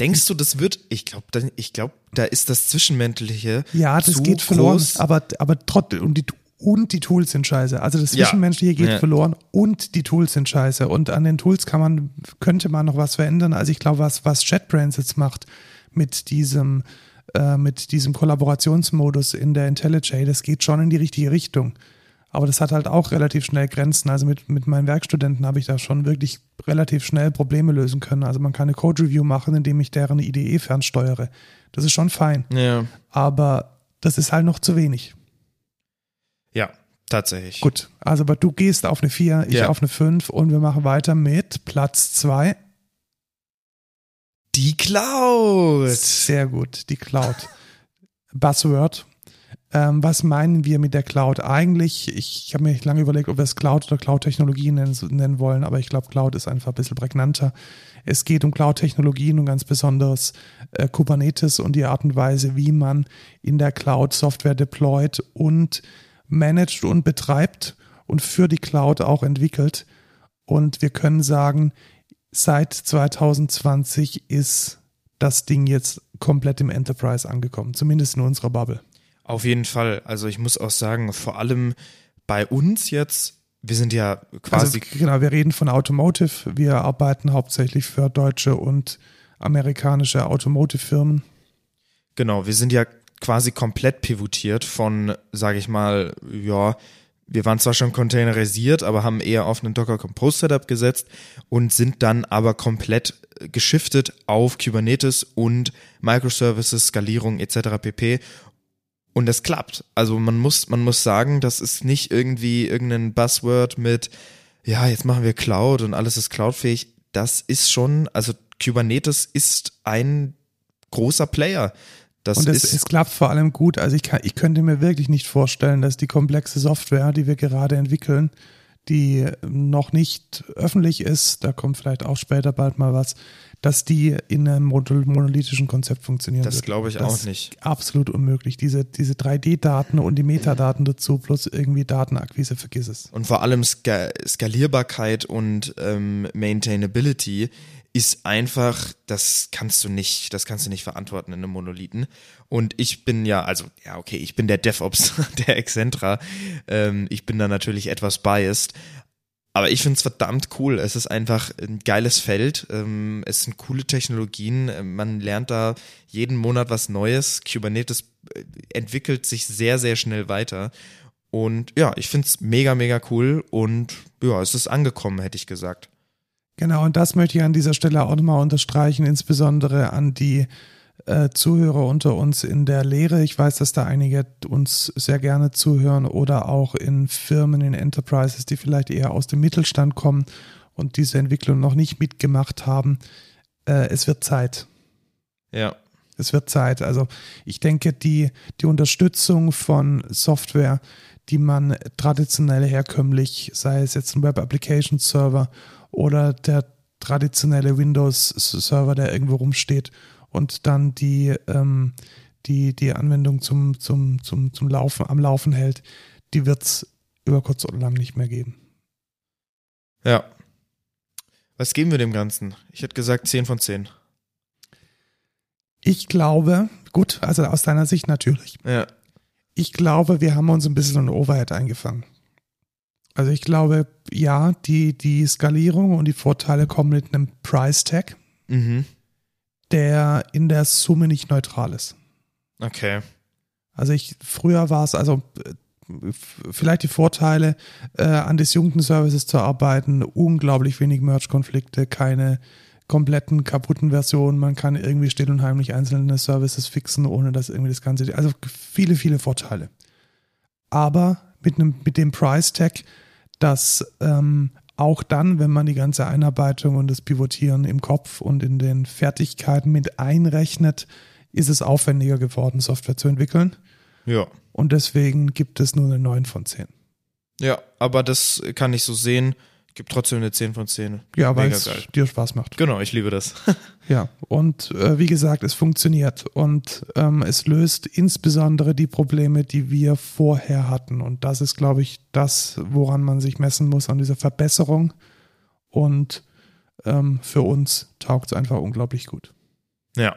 S2: Denkst du, das wird? Ich glaube, ich glaube, da ist das Zwischenmenschliche.
S1: Ja, das geht verloren. Groß. Aber, aber trotzdem, und die, und die Tools sind scheiße. Also das Zwischenmenschliche ja. geht ja. verloren und die Tools sind scheiße. Und an den Tools kann man, könnte man noch was verändern. Also ich glaube, was, was JetBrains jetzt macht mit diesem, äh, mit diesem Kollaborationsmodus in der IntelliJ, das geht schon in die richtige Richtung. Aber das hat halt auch relativ schnell Grenzen. Also mit, mit meinen Werkstudenten habe ich da schon wirklich relativ schnell Probleme lösen können. Also man kann eine Code-Review machen, indem ich deren IDE fernsteuere. Das ist schon fein.
S2: Ja.
S1: Aber das ist halt noch zu wenig.
S2: Ja, tatsächlich.
S1: Gut, also aber du gehst auf eine 4, ich ja. auf eine 5 und wir machen weiter mit Platz 2.
S2: Die Cloud.
S1: Sehr gut, die Cloud. Buzzword. Ähm, was meinen wir mit der Cloud eigentlich? Ich, ich habe mir lange überlegt, ob wir es Cloud oder Cloud-Technologien nennen, nennen, wollen, aber ich glaube, Cloud ist einfach ein bisschen prägnanter. Es geht um Cloud-Technologien und ganz besonders äh, Kubernetes und die Art und Weise, wie man in der Cloud Software deployt und managt und betreibt und für die Cloud auch entwickelt. Und wir können sagen, seit 2020 ist das Ding jetzt komplett im Enterprise angekommen, zumindest in unserer Bubble.
S2: Auf jeden Fall. Also ich muss auch sagen, vor allem bei uns jetzt, wir sind ja quasi.
S1: Also, genau, wir reden von Automotive. Wir arbeiten hauptsächlich für deutsche und amerikanische Automotive-Firmen.
S2: Genau, wir sind ja quasi komplett pivotiert von, sage ich mal, ja, wir waren zwar schon containerisiert, aber haben eher auf einen Docker Compose Setup gesetzt und sind dann aber komplett geschiftet auf Kubernetes und Microservices, Skalierung etc. pp und das klappt. Also man muss, man muss sagen, das ist nicht irgendwie irgendein Buzzword mit, ja, jetzt machen wir Cloud und alles ist cloudfähig. Das ist schon, also Kubernetes ist ein großer Player. Das
S1: und es, es, klappt vor allem gut. Also ich, kann, ich könnte mir wirklich nicht vorstellen, dass die komplexe Software, die wir gerade entwickeln, die noch nicht öffentlich ist, da kommt vielleicht auch später bald mal was, dass die in einem monolithischen Konzept funktionieren
S2: Das glaube ich das auch nicht.
S1: Absolut unmöglich. Diese, diese 3D-Daten und die Metadaten dazu plus irgendwie Datenakquise, vergiss es.
S2: Und vor allem Ska Skalierbarkeit und ähm, Maintainability ist einfach, das kannst du nicht, das kannst du nicht verantworten in einem Monolithen. Und ich bin ja, also, ja, okay, ich bin der DevOps <laughs> der Excentra. Ähm, ich bin da natürlich etwas biased. Aber ich finde es verdammt cool. Es ist einfach ein geiles Feld. Ähm, es sind coole Technologien. Man lernt da jeden Monat was Neues. Kubernetes äh, entwickelt sich sehr, sehr schnell weiter. Und ja, ich finde es mega, mega cool. Und ja, es ist angekommen, hätte ich gesagt.
S1: Genau, und das möchte ich an dieser Stelle auch nochmal unterstreichen, insbesondere an die äh, Zuhörer unter uns in der Lehre. Ich weiß, dass da einige uns sehr gerne zuhören oder auch in Firmen, in Enterprises, die vielleicht eher aus dem Mittelstand kommen und diese Entwicklung noch nicht mitgemacht haben. Äh, es wird Zeit.
S2: Ja.
S1: Es wird Zeit. Also ich denke, die, die Unterstützung von Software, die man traditionell herkömmlich, sei es jetzt ein Web Application Server oder der traditionelle Windows-Server, der irgendwo rumsteht und dann die, ähm, die, die Anwendung zum, zum, zum, zum Laufen, am Laufen hält, die wird es über kurz oder lang nicht mehr geben.
S2: Ja. Was geben wir dem Ganzen? Ich hätte gesagt 10 von 10.
S1: Ich glaube, gut, also aus deiner Sicht natürlich.
S2: Ja.
S1: Ich glaube, wir haben uns ein bisschen ein Overhead eingefangen. Also ich glaube, ja, die, die Skalierung und die Vorteile kommen mit einem Price Tag,
S2: mhm.
S1: der in der Summe nicht neutral ist.
S2: Okay.
S1: Also ich, früher war es, also vielleicht die Vorteile, äh, an disjunkten Services zu arbeiten, unglaublich wenig Merge-Konflikte, keine kompletten kaputten Versionen, man kann irgendwie still und heimlich einzelne Services fixen, ohne dass irgendwie das Ganze, also viele, viele Vorteile. Aber mit, einem, mit dem Price Tag dass ähm, auch dann, wenn man die ganze Einarbeitung und das Pivotieren im Kopf und in den Fertigkeiten mit einrechnet, ist es aufwendiger geworden, Software zu entwickeln.
S2: Ja.
S1: Und deswegen gibt es nur eine 9 von 10.
S2: Ja, aber das kann ich so sehen. Gibt trotzdem eine 10 von 10.
S1: Ja, weil es dir Spaß macht.
S2: Genau, ich liebe das. <laughs>
S1: Ja, und äh, wie gesagt, es funktioniert und ähm, es löst insbesondere die Probleme, die wir vorher hatten. Und das ist, glaube ich, das, woran man sich messen muss an dieser Verbesserung. Und ähm, für uns taugt es einfach unglaublich gut.
S2: ja.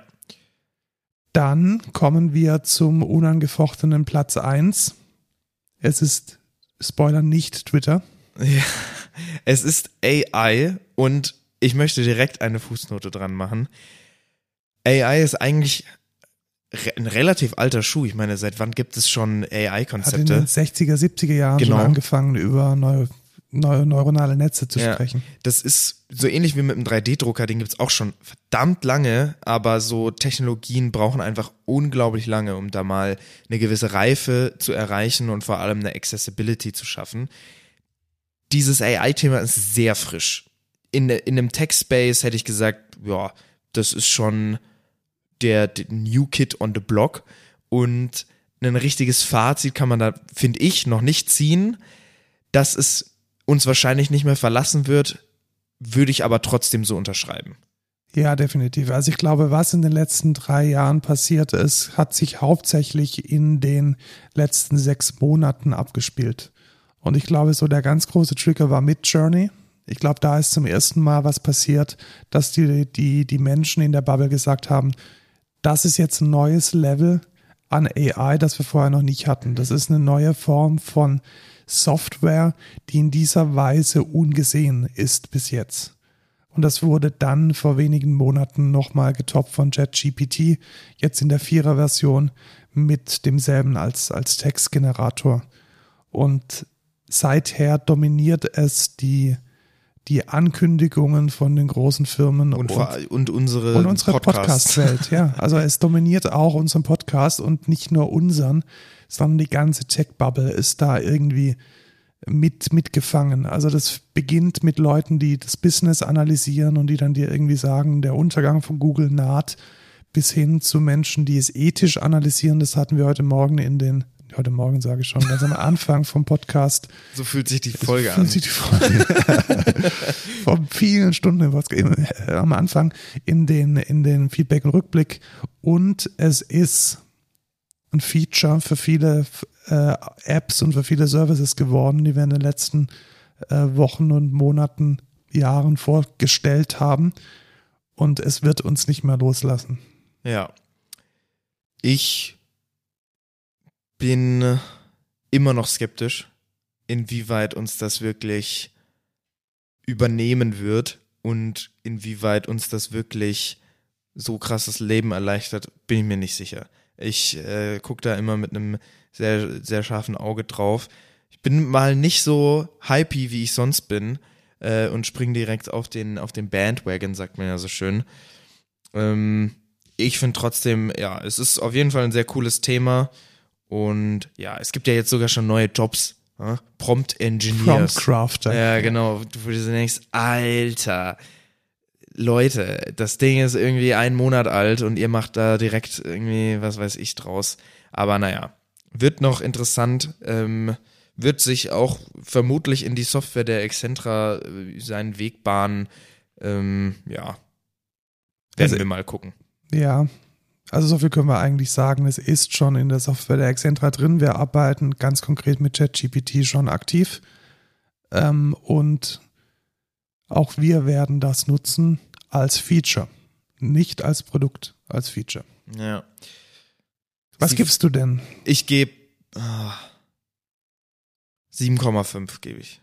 S1: Dann kommen wir zum unangefochtenen Platz 1. Es ist, Spoiler, nicht Twitter.
S2: Ja, es ist AI und ich möchte direkt eine Fußnote dran machen. AI ist eigentlich ein relativ alter Schuh. Ich meine, seit wann gibt es schon
S1: Hat in den
S2: AI-Konzepte?
S1: 60er, 70er Jahren
S2: Genau.
S1: schon angefangen, über neu, neu, neuronale Netze zu
S2: Ja.
S1: sprechen.
S2: Das ist so ähnlich wie mit einem 3D-Drucker, den gibt's auch schon verdammt lange, aber so Technologien brauchen einfach unglaublich lange, um da mal eine gewisse Reife zu erreichen und vor allem eine Accessibility zu schaffen. Dieses AI-Thema ist sehr frisch. In, in einem Tech-Space hätte ich gesagt, ja, das ist schon der, der New Kid on the Block und ein richtiges Fazit kann man da, finde ich, noch nicht ziehen. Dass es uns wahrscheinlich nicht mehr verlassen wird, würde ich aber trotzdem so unterschreiben.
S1: Ja, definitiv. Also ich glaube, was in den letzten drei Jahren passiert ist, hat sich hauptsächlich in den letzten sechs Monaten abgespielt. Und ich glaube, so der ganz große Trigger war Mid Journey. Ich glaube, da ist zum ersten Mal was passiert, dass die, die, die Menschen in der Bubble gesagt haben, das ist jetzt ein neues Level an AI, das wir vorher noch nicht hatten. Das ist eine neue Form von Software, die in dieser Weise ungesehen ist bis jetzt. Und das wurde dann vor wenigen Monaten nochmal getoppt von ChatGPT, jetzt in der Vierer-Version mit demselben als, als Textgenerator. Und seither dominiert es die, die Ankündigungen von den großen Firmen
S2: Und, vor, und unsere,
S1: und unsere. Podcast-Welt, ja. Also es dominiert auch unseren Podcast und nicht nur unseren, sondern die ganze Tech-Bubble ist da irgendwie mit, mitgefangen. Also das beginnt mit Leuten, die das Business analysieren und die dann dir irgendwie sagen, der Untergang von Google naht, bis hin zu Menschen, die es ethisch analysieren. Das hatten wir heute Morgen in den, heute Morgen sage ich schon, ganz am Anfang vom Podcast.
S2: So fühlt sich die Folge
S1: Fühlt
S2: an.
S1: sich die Folge <laughs> vor vielen Stunden im Podcast, äh, am Anfang in den, in den Feedback und Rückblick. Und es ist ein Feature für viele äh, Apps und für viele Services geworden, die wir in den letzten äh, Wochen und Monaten, Jahren vorgestellt haben. Und es wird uns nicht mehr loslassen.
S2: Ja. Ich bin immer noch skeptisch, inwieweit uns das wirklich übernehmen wird und inwieweit uns das wirklich so krasses Leben erleichtert, bin ich mir nicht sicher. Ich äh, gucke da immer mit einem sehr, sehr scharfen Auge drauf. Ich bin mal nicht so hypey, wie ich sonst bin äh, und spring direkt auf den, auf den Bandwagon, sagt man ja so schön. Ähm, ich finde trotzdem, ja, es ist auf jeden Fall ein sehr cooles Thema. Und ja, es gibt ja jetzt sogar schon neue Jobs. Ja? Prompt Engineers.
S1: Crafter.
S2: Ja, genau. Du wo du denkst, Alter, Leute, das Ding ist irgendwie einen Monat alt und ihr macht da direkt irgendwie, was weiß ich, draus. Aber naja, wird noch interessant. Ähm, wird sich auch vermutlich in die Software der Excentra äh, seinen Weg bahnen. Ähm, ja, werden
S1: Also-
S2: wir mal gucken.
S1: Ja, also so viel können wir eigentlich sagen. Es ist schon in der Software der Excentra drin. Wir arbeiten ganz konkret mit ChatGPT schon aktiv. Ähm, und auch wir werden das nutzen als Feature. Nicht als Produkt, als Feature.
S2: Ja.
S1: Was
S2: Sie-
S1: gibst du denn?
S2: Ich gebe ah, 7,5 gebe ich.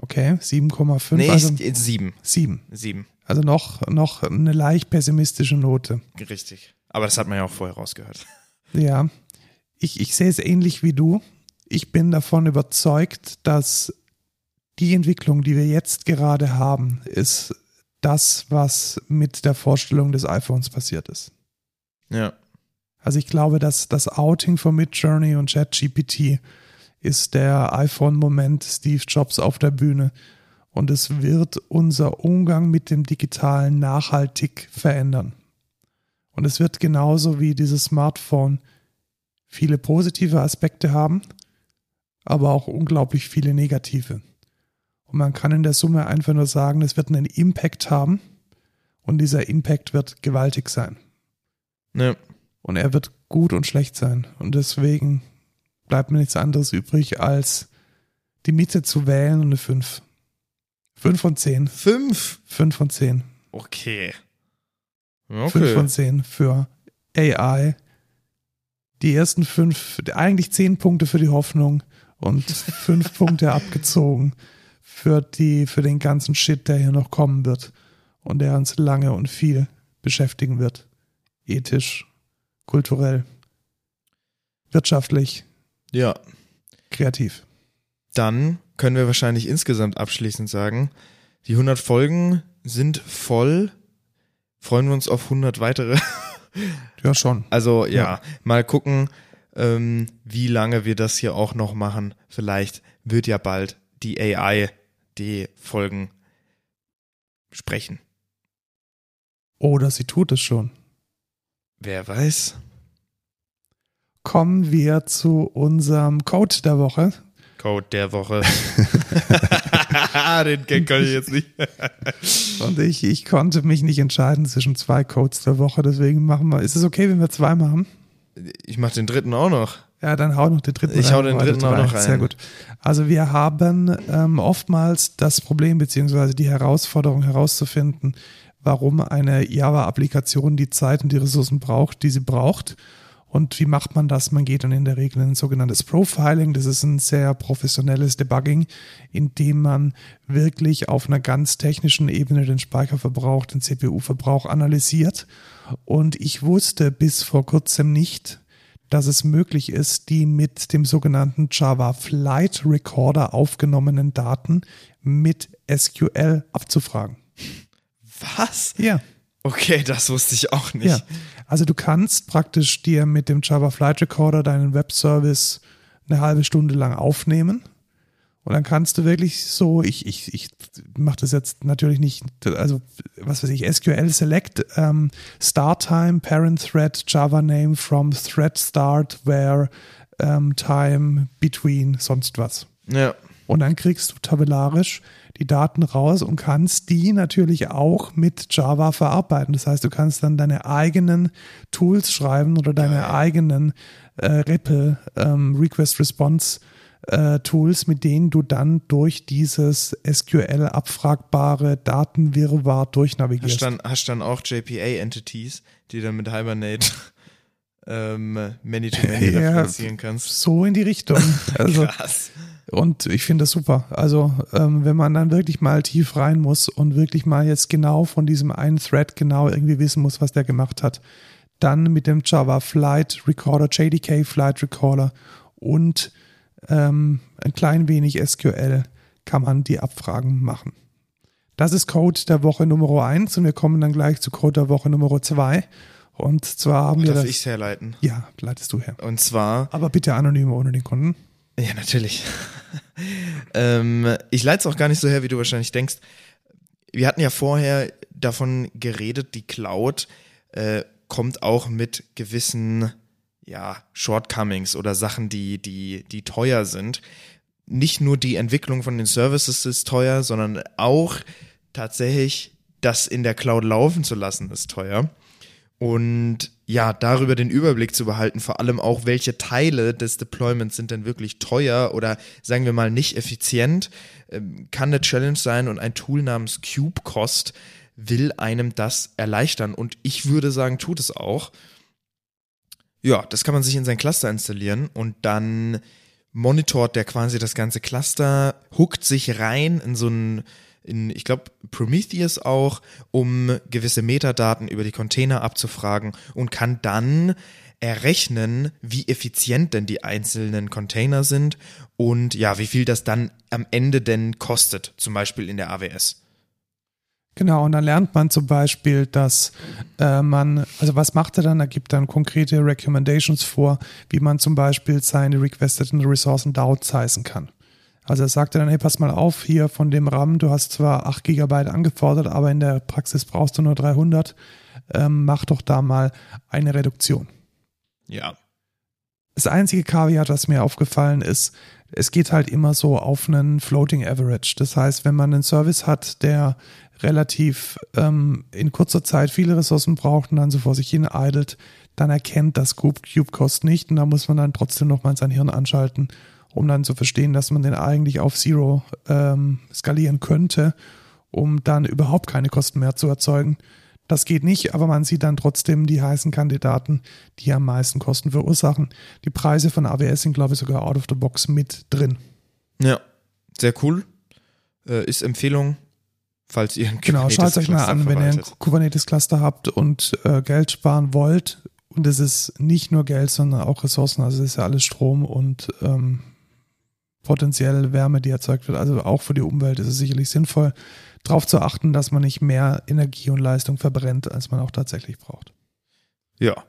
S1: Okay, 7,5,
S2: Nee,
S1: also
S2: ich, 7.
S1: 7.
S2: 7.
S1: Also noch, noch eine leicht pessimistische Note.
S2: Richtig. Aber das hat man ja auch vorher rausgehört.
S1: Ja, ich, ich sehe es ähnlich wie du. Ich bin davon überzeugt, dass die Entwicklung, die wir jetzt gerade haben, ist das, was mit der Vorstellung des iPhones passiert ist.
S2: Ja.
S1: Also ich glaube, dass das Outing von Midjourney und ChatGPT ist der iPhone-Moment Steve Jobs auf der Bühne. und es wird unser Umgang mit dem Digitalen nachhaltig verändern. Und es wird genauso wie dieses Smartphone viele positive Aspekte haben, aber auch unglaublich viele negative. Und man kann in der Summe einfach nur sagen, es wird einen Impact haben und dieser Impact wird gewaltig sein.
S2: Ja.
S1: Und er wird gut und schlecht sein. Und deswegen bleibt mir nichts anderes übrig, als die Mitte zu wählen und eine 5. 5 von 10.
S2: Fünf.
S1: 5 von 10.
S2: Okay.
S1: 5
S2: Okay.
S1: von 10 für AI. Die ersten 5, eigentlich 10 Punkte für die Hoffnung und <laughs> 5 Punkte abgezogen für, die, für den ganzen Shit, der hier noch kommen wird und der uns lange und viel beschäftigen wird. Ethisch, kulturell, wirtschaftlich,
S2: Ja.
S1: kreativ.
S2: Dann können wir wahrscheinlich insgesamt abschließend sagen, die 100 Folgen sind voll. Freuen wir uns auf 100 weitere. <laughs>
S1: Ja, schon.
S2: Also ja,
S1: Ja.
S2: mal gucken, ähm, wie lange wir das hier auch noch machen. Vielleicht wird ja bald die AI die Folgen sprechen.
S1: Oder sie tut es schon.
S2: Wer weiß?
S1: Kommen wir zu unserem Code der Woche.
S2: Code der Woche. <laughs> Den Gag kann ich jetzt nicht. <laughs>
S1: Und ich, ich konnte mich nicht entscheiden zwischen zwei Codes der Woche, deswegen machen wir. Ist es okay, wenn wir zwei machen?
S2: Ich mach den dritten auch noch.
S1: Ja, dann hau noch den dritten
S2: Ich
S1: rein.
S2: hau den dritten auch noch rein.
S1: Sehr gut. Also wir haben ähm, oftmals das Problem beziehungsweise die Herausforderung herauszufinden, warum eine Java-Applikation die Zeit und die Ressourcen braucht, die sie braucht. Und wie macht man das? Man geht dann in der Regel in ein sogenanntes Profiling. Das ist ein sehr professionelles Debugging, in dem man wirklich auf einer ganz technischen Ebene den Speicherverbrauch, den CPU-Verbrauch analysiert. Und ich wusste bis vor kurzem nicht, dass es möglich ist, die mit dem sogenannten Java Flight Recorder aufgenommenen Daten mit SQL abzufragen.
S2: Was?
S1: Ja.
S2: Okay, das wusste ich auch nicht.
S1: Ja, also du kannst praktisch dir mit dem Java Flight Recorder deinen Webservice eine halbe Stunde lang aufnehmen. Und dann kannst du wirklich so, ich, ich, ich mache das jetzt natürlich nicht, also was weiß ich, SQL Select, ähm, Start Time, Parent Thread, Java Name from Thread Start, where ähm, Time between, sonst was.
S2: Ja.
S1: Und dann kriegst du tabellarisch die Daten raus und kannst die natürlich auch mit Java verarbeiten. Das heißt, du kannst dann deine eigenen Tools schreiben oder deine eigenen äh, REPL, ähm, Request Response äh, Tools, mit denen du dann durch dieses SQL abfragbare Datenwirrwarr
S2: Hast
S1: durchnavigierst.
S2: dann, hast dann auch JPA-Entities, die dann mit Hibernate ähm, Many-to-Many <laughs>
S1: Ja.
S2: referenzieren kannst.
S1: So in die Richtung. <laughs> Also,
S2: Krass.
S1: Und ich finde das super. Also, ähm, wenn man dann wirklich mal tief rein muss und wirklich mal jetzt genau von diesem einen Thread genau irgendwie wissen muss, was der gemacht hat, dann mit dem Java Flight Recorder, JDK Flight Recorder und ähm, ein klein wenig SQL kann man die Abfragen machen. Das ist Code der Woche Nummer 1 und wir kommen dann gleich zu Code der Woche Nummer 2. Und zwar haben wir
S2: Darf
S1: das.
S2: ich herleiten?
S1: Ja, leitest du her.
S2: Und zwar
S1: Aber bitte anonym ohne den Kunden.
S2: Ja, natürlich. <laughs> ähm, ich leite es auch gar nicht so her, wie du wahrscheinlich denkst. Wir hatten ja vorher davon geredet, die Cloud äh, kommt auch mit gewissen ja, Shortcomings oder Sachen, die, die, die teuer sind. Nicht nur die Entwicklung von den Services ist teuer, sondern auch tatsächlich das in der Cloud laufen zu lassen ist teuer. Und ja, darüber den Überblick zu behalten, vor allem auch, welche Teile des Deployments sind denn wirklich teuer oder sagen wir mal nicht effizient, ähm, kann eine Challenge sein und ein Tool namens KubeCost will einem das erleichtern. Und ich würde sagen, tut es auch. Ja, das kann man sich in sein Cluster installieren und dann monitort der quasi das ganze Cluster, huckt sich rein in so ein in, ich glaube, Prometheus auch, um gewisse Metadaten über die Container abzufragen und kann dann errechnen, wie effizient denn die einzelnen Container sind und ja, wie viel das dann am Ende denn kostet, zum Beispiel in der AWS.
S1: Genau, und dann lernt man zum Beispiel, dass äh, man, also was macht er dann? Er gibt dann konkrete Recommendations vor, wie man zum Beispiel seine requesteten Ressourcen downsizen kann. Also er sagte dann, hey, pass mal auf, hier von dem RAM, du hast zwar 8 GB angefordert, aber in der Praxis brauchst du nur 300. Ähm, mach doch da mal eine Reduktion.
S2: Ja.
S1: Das einzige Kaviar, was mir aufgefallen ist, es geht halt immer so auf einen Floating Average. Das heißt, wenn man einen Service hat, der relativ ähm, in kurzer Zeit viele Ressourcen braucht und dann so vor sich hin idelt, dann erkennt das Cube-Cost nicht und da muss man dann trotzdem nochmal sein Hirn anschalten, um dann zu verstehen, dass man den eigentlich auf Zero ähm, skalieren könnte, um dann überhaupt keine Kosten mehr zu erzeugen. Das geht nicht, aber man sieht dann trotzdem die heißen Kandidaten, die am meisten Kosten verursachen. Die Preise von AWS sind, glaube ich, sogar out of the box mit drin.
S2: Ja, sehr cool. Äh, ist Empfehlung, falls ihr ein
S1: Genau, schaut euch mal an, wenn ihr ein Kubernetes-Cluster habt und äh, Geld sparen wollt. Und es ist nicht nur Geld, sondern auch Ressourcen. Also es ist ja alles Strom und ähm, potenziell Wärme, die erzeugt wird. Also auch für die Umwelt ist es sicherlich sinnvoll darauf zu achten, dass man nicht mehr Energie und Leistung verbrennt, als man auch tatsächlich braucht.
S2: Ja.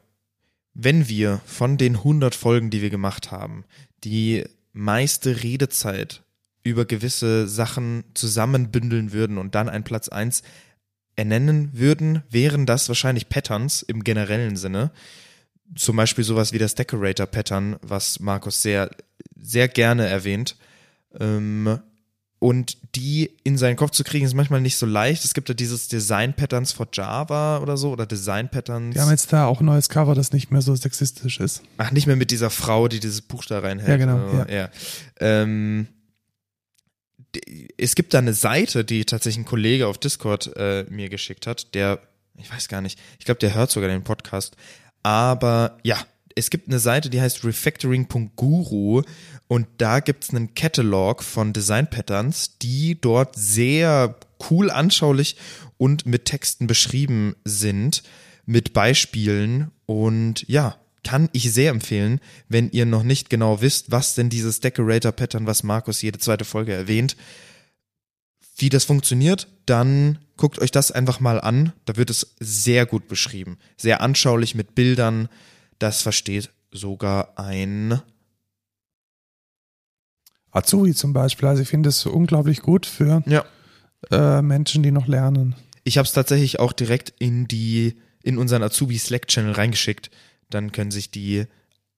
S2: Wenn wir von den 100 Folgen, die wir gemacht haben, die meiste Redezeit über gewisse Sachen zusammenbündeln würden und dann einen Platz 1 ernennen würden, wären das wahrscheinlich Patterns im generellen Sinne. Zum Beispiel sowas wie das Decorator-Pattern, was Markus sehr, sehr gerne erwähnt. Ähm, und die in seinen Kopf zu kriegen, ist manchmal nicht so leicht. Es gibt ja dieses Design-Patterns for Java oder so oder Design-Patterns.
S1: Wir haben jetzt da auch ein neues Cover, das nicht mehr so sexistisch ist.
S2: Ach, nicht mehr mit dieser Frau, die dieses Buch da reinhält.
S1: Ja, genau.
S2: Oh, ja. ja. Ähm, es gibt da eine Seite, die tatsächlich ein Kollege auf Discord äh, mir geschickt hat, der, ich weiß gar nicht, ich glaube, der hört sogar den Podcast. Aber ja, es gibt eine Seite, die heißt refactoring.guru und da gibt es einen Catalog von Design Patterns, die dort sehr cool anschaulich und mit Texten beschrieben sind, mit Beispielen und ja, kann ich sehr empfehlen, wenn ihr noch nicht genau wisst, was denn dieses Decorator Pattern, was Markus jede zweite Folge erwähnt, wie das funktioniert, dann guckt euch das einfach mal an. Da wird es sehr gut beschrieben, sehr anschaulich mit Bildern. Das versteht sogar ein
S1: Azubi zum Beispiel. Also ich finde es unglaublich gut für
S2: ja.
S1: äh, Menschen, die noch lernen.
S2: Ich habe es tatsächlich auch direkt in die in unseren Azubi Slack Channel reingeschickt. Dann können sich die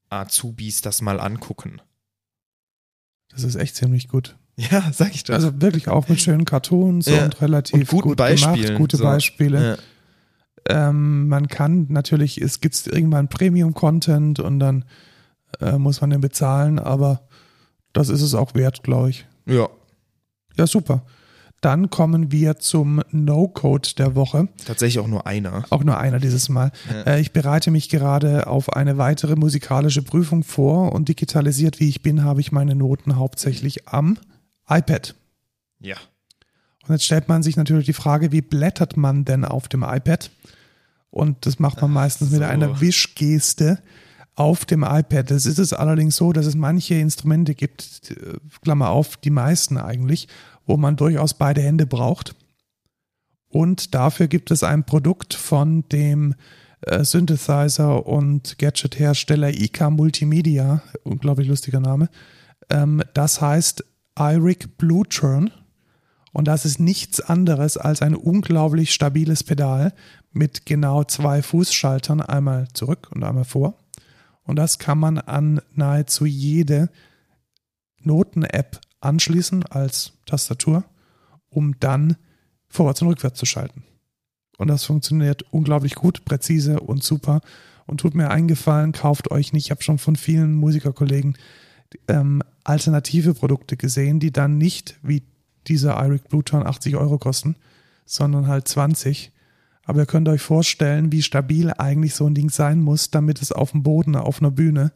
S2: Azubis das mal angucken.
S1: Das ist echt ziemlich gut.
S2: Ja, sag ich doch.
S1: Also wirklich auch mit schönen Cartoons ja. und relativ und
S2: guten
S1: gut
S2: Beispielen,
S1: gemacht, gute
S2: so.
S1: Beispiele. Ja. Ähm, man kann natürlich, es gibt irgendwann Premium-Content und dann äh, muss man den bezahlen, aber das ist es auch wert, glaube ich.
S2: Ja.
S1: Ja, super. Dann kommen wir zum No-Code der Woche.
S2: Tatsächlich auch nur einer.
S1: Auch nur einer dieses Mal. Ja. Äh, ich bereite mich gerade auf eine weitere musikalische Prüfung vor und digitalisiert wie ich bin, habe ich meine Noten hauptsächlich am iPad.
S2: Ja.
S1: Und jetzt stellt man sich natürlich die Frage, wie blättert man denn auf dem iPad? Und das macht man meistens so. mit einer Wischgeste auf dem iPad. Es ist es allerdings so, dass es manche Instrumente gibt, Klammer auf, die meisten eigentlich, wo man durchaus beide Hände braucht. Und dafür gibt es ein Produkt von dem äh, Synthesizer und Gadget-Hersteller IK Multimedia, unglaublich lustiger Name. Ähm, das heißt iRig Blue Turn. Und das ist nichts anderes als ein unglaublich stabiles Pedal mit genau zwei Fußschaltern, einmal zurück und einmal vor. Und das kann man an nahezu jede Noten-App anschließen als Tastatur, um dann vorwärts und rückwärts zu schalten. Und das funktioniert unglaublich gut, präzise und super. Und tut mir eingefallen, kauft euch nicht. Ich habe schon von vielen Musikerkollegen ähm, alternative Produkte gesehen, die dann nicht wie dieser iRig Bluetooth 80 Euro kosten, sondern halt 20. Aber ihr könnt euch vorstellen, wie stabil eigentlich so ein Ding sein muss, damit es auf dem Boden, auf einer Bühne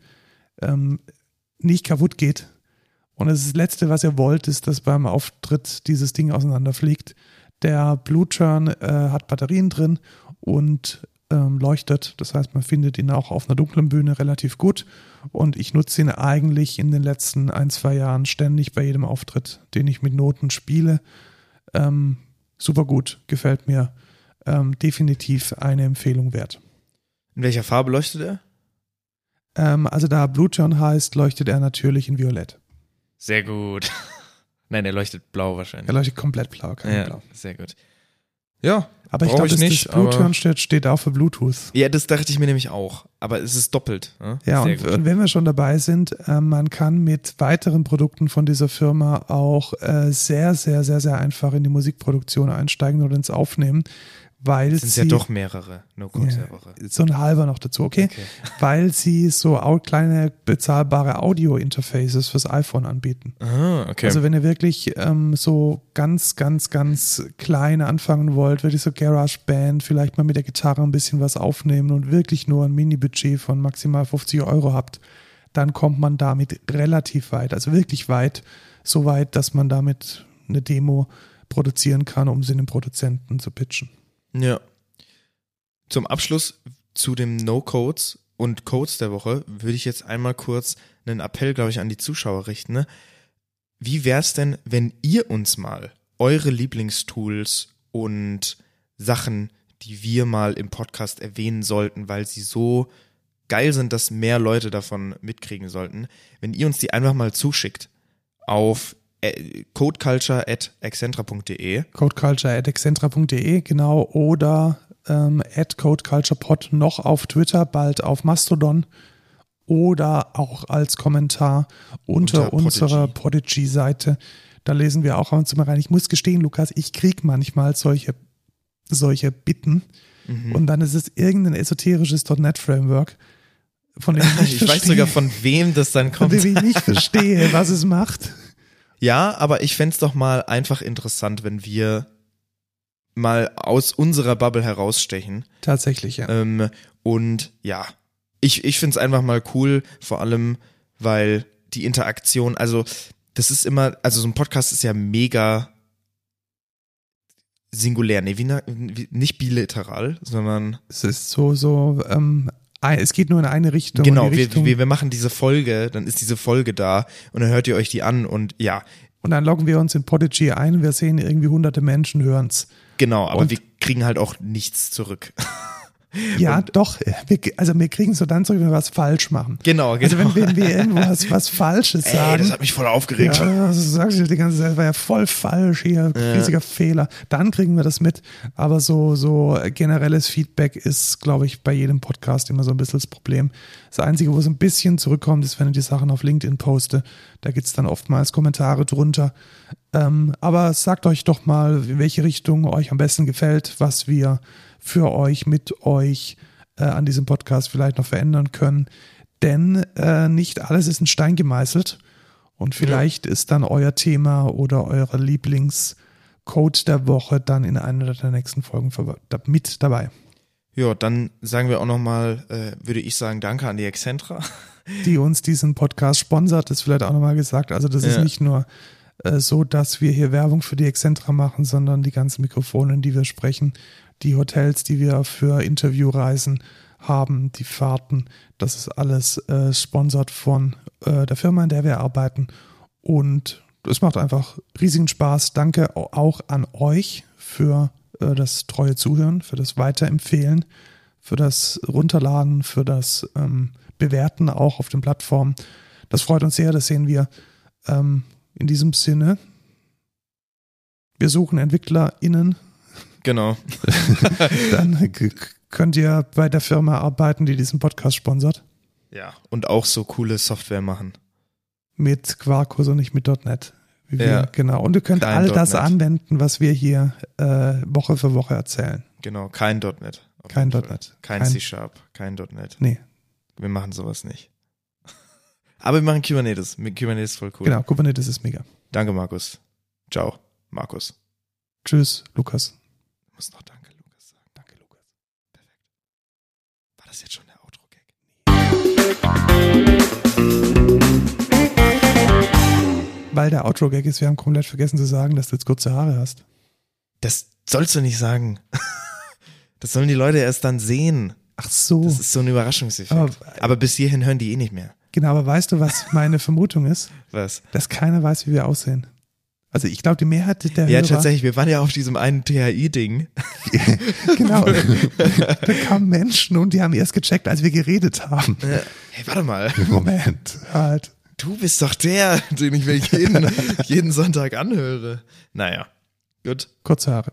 S1: ähm, nicht kaputt geht, und das Letzte, was ihr wollt, ist, dass beim Auftritt dieses Ding auseinanderfliegt. Der Blue Turn äh, hat Batterien drin und ähm, leuchtet. Das heißt, man findet ihn auch auf einer dunklen Bühne relativ gut. Und ich nutze ihn eigentlich in den letzten ein, zwei Jahren ständig bei jedem Auftritt, den ich mit Noten spiele. Ähm, super gut, gefällt mir. Ähm, definitiv eine Empfehlung wert.
S2: In welcher Farbe leuchtet er?
S1: Ähm, also da Blue Turn heißt, leuchtet er natürlich in Violett.
S2: Sehr gut. <laughs> Nein, er leuchtet blau wahrscheinlich.
S1: Er leuchtet komplett blau, kein
S2: ja,
S1: Blau.
S2: sehr gut. Ja,
S1: Aber ich glaube,
S2: ich
S1: das,
S2: nicht,
S1: das
S2: aber-
S1: steht, steht auch für Bluetooth.
S2: ja, das dachte ich mir nämlich auch. Aber es ist doppelt. ne?
S1: Ja,
S2: sehr
S1: und,
S2: gut.
S1: und wenn wir schon dabei sind, äh, man kann mit weiteren Produkten von dieser Firma auch äh, sehr, sehr, sehr, sehr einfach in die Musikproduktion einsteigen oder ins Aufnehmen, weil
S2: Es sind
S1: sie
S2: ja doch mehrere. No Code
S1: Ja. so ein halber noch dazu, okay?
S2: Okay.
S1: Weil sie so kleine bezahlbare Audio-Interfaces fürs iPhone anbieten.
S2: Ah, okay.
S1: Also wenn ihr wirklich ähm, so ganz, ganz, ganz klein anfangen wollt, wirklich so GarageBand, vielleicht mal mit der Gitarre ein bisschen was aufnehmen und wirklich nur ein Mini-Budget von maximal 50 Euro habt, dann kommt man damit relativ weit, also wirklich weit, so weit, dass man damit eine Demo produzieren kann, um sie dem Produzenten zu pitchen.
S2: Ja. Zum Abschluss zu dem No-Codes und Codes der Woche würde ich jetzt einmal kurz einen Appell, glaube ich, an die Zuschauer richten. Ne? Wie wär's denn, wenn ihr uns mal eure Lieblingstools und Sachen, die wir mal im Podcast erwähnen sollten, weil sie so geil sind, dass mehr Leute davon mitkriegen sollten, wenn ihr uns die einfach mal zuschickt auf codeculture.excentra.de
S1: codeculture.excentra.de, genau, oder ähm, at codeculturepod noch auf Twitter, bald auf Mastodon oder auch als Kommentar unter,
S2: Unter
S1: unserer Podigy-Seite. Da lesen wir auch ab und zu mal rein. Ich muss gestehen, Lukas, ich krieg manchmal solche, solche Bitten
S2: Mhm.
S1: und dann ist es irgendein esoterisches .NET-Framework, von dem ich <laughs>
S2: Ich weiß sogar, von wem das dann
S1: von
S2: kommt.
S1: dem ich nicht verstehe, was es macht. <laughs>
S2: Ja, aber ich fänd's doch mal einfach interessant, wenn wir mal aus unserer Bubble herausstechen.
S1: Tatsächlich, ja.
S2: Ähm, und ja, ich, ich find's einfach mal cool, vor allem, weil die Interaktion, also das ist immer, also so ein Podcast ist ja mega singulär, nee, wie, wie, nicht bilateral, sondern
S1: Es ist so, so, ähm, es geht nur in eine Richtung.
S2: genau, wir,
S1: Richtung,
S2: wir, wir machen diese Folge, dann ist diese Folge da und dann hört ihr euch die an und ja,
S1: Und dann loggen wir uns in Podigy ein, wir sehen irgendwie hunderte Menschen hören's.
S2: genau, aber
S1: Und-
S2: wir kriegen halt auch nichts zurück. <laughs>
S1: Ja, doch. Wir, also wir kriegen so dann zurück, wenn wir was falsch machen.
S2: Genau, genau.
S1: Also wenn, wenn wir irgendwo was, was Falsches
S2: Ey,
S1: sagen.
S2: das hat mich voll aufgeregt.
S1: ja, das sagst du die ganze Zeit, war ja voll falsch hier, riesiger Fehler. Dann kriegen wir das mit. Aber so, so generelles Feedback ist, glaube ich, bei jedem Podcast immer so ein bisschen das Problem. Das Einzige, wo es ein bisschen zurückkommt, ist, wenn ich die Sachen auf LinkedIn poste. Da gibt's dann oftmals Kommentare drunter. Ähm, aber sagt euch doch mal, welche Richtung euch am besten gefällt, was wir für euch, mit euch äh, an diesem Podcast vielleicht noch verändern können. Denn äh, nicht alles ist in Stein gemeißelt. Und vielleicht ist dann euer Thema oder eure Lieblingscode der Woche dann in einer der nächsten Folgen mit dabei.
S2: Ja, dann sagen wir auch nochmal, äh, würde ich sagen, danke an die Excentra.
S1: die uns diesen Podcast sponsert, ist vielleicht auch nochmal gesagt. Also das ist
S2: Ja.
S1: nicht nur äh, so, dass wir hier Werbung für die Excentra machen, sondern die ganzen Mikrofone, in die wir sprechen, die Hotels, die wir für Interviewreisen haben, die Fahrten, das ist alles äh, sponsert von äh, der Firma, in der wir arbeiten. Und es macht einfach riesigen Spaß. Danke au- auch an euch für äh, das treue Zuhören, für das Weiterempfehlen, für das Runterladen, für das ähm, Bewerten auch auf den Plattformen. Das freut uns sehr, das sehen wir ähm, in diesem Sinne. Wir suchen EntwicklerInnen.
S2: Genau. <laughs>
S1: Dann könnt ihr bei der Firma arbeiten, die diesen Podcast sponsert.
S2: Ja. Und auch so coole Software machen.
S1: Mit Quarkus und nicht mit .NET. Wir,
S2: Ja.
S1: Genau. Und ihr könnt
S2: Kein
S1: all das
S2: .NET.
S1: anwenden, was wir hier äh, Woche für Woche erzählen.
S2: Genau, kein .NET.
S1: Kein. .NET.
S2: Kein,
S1: Kein-
S2: C-Sharp, kein .NET.
S1: Nee,
S2: Wir machen sowas nicht. Aber wir machen Kubernetes. Kubernetes ist voll cool.
S1: genau. Kubernetes ist mega.
S2: Danke, Markus. Ciao, Markus.
S1: Tschüss, Lukas.
S2: Du musst noch Danke, Lukas sagen.
S1: Danke, Lukas.
S2: War das jetzt schon der Outro-Gag?
S1: Weil der Outro-Gag ist, wir haben komplett vergessen zu sagen, dass du jetzt kurze Haare hast.
S2: Das sollst du nicht sagen. <laughs> Das sollen die Leute erst dann sehen.
S1: Ach so.
S2: Das ist so ein Überraschungseffekt.
S1: Aber-
S2: Aber, bis hierhin hören die eh nicht mehr.
S1: Genau, aber weißt du, was meine Vermutung ist? <laughs>
S2: Was?
S1: Dass keiner weiß, wie wir aussehen. Also ich glaube, die Mehrheit der
S2: Ja,
S1: Hörer,
S2: tatsächlich, wir waren ja auf diesem einen THI-Ding. <laughs>
S1: genau, <laughs> da kamen Menschen und die haben erst gecheckt, als wir geredet haben.
S2: Hey, warte mal.
S1: Moment, halt.
S2: Du bist doch der, den ich mir jeden, jeden Sonntag anhöre. Naja, gut.
S1: Kurze Haare.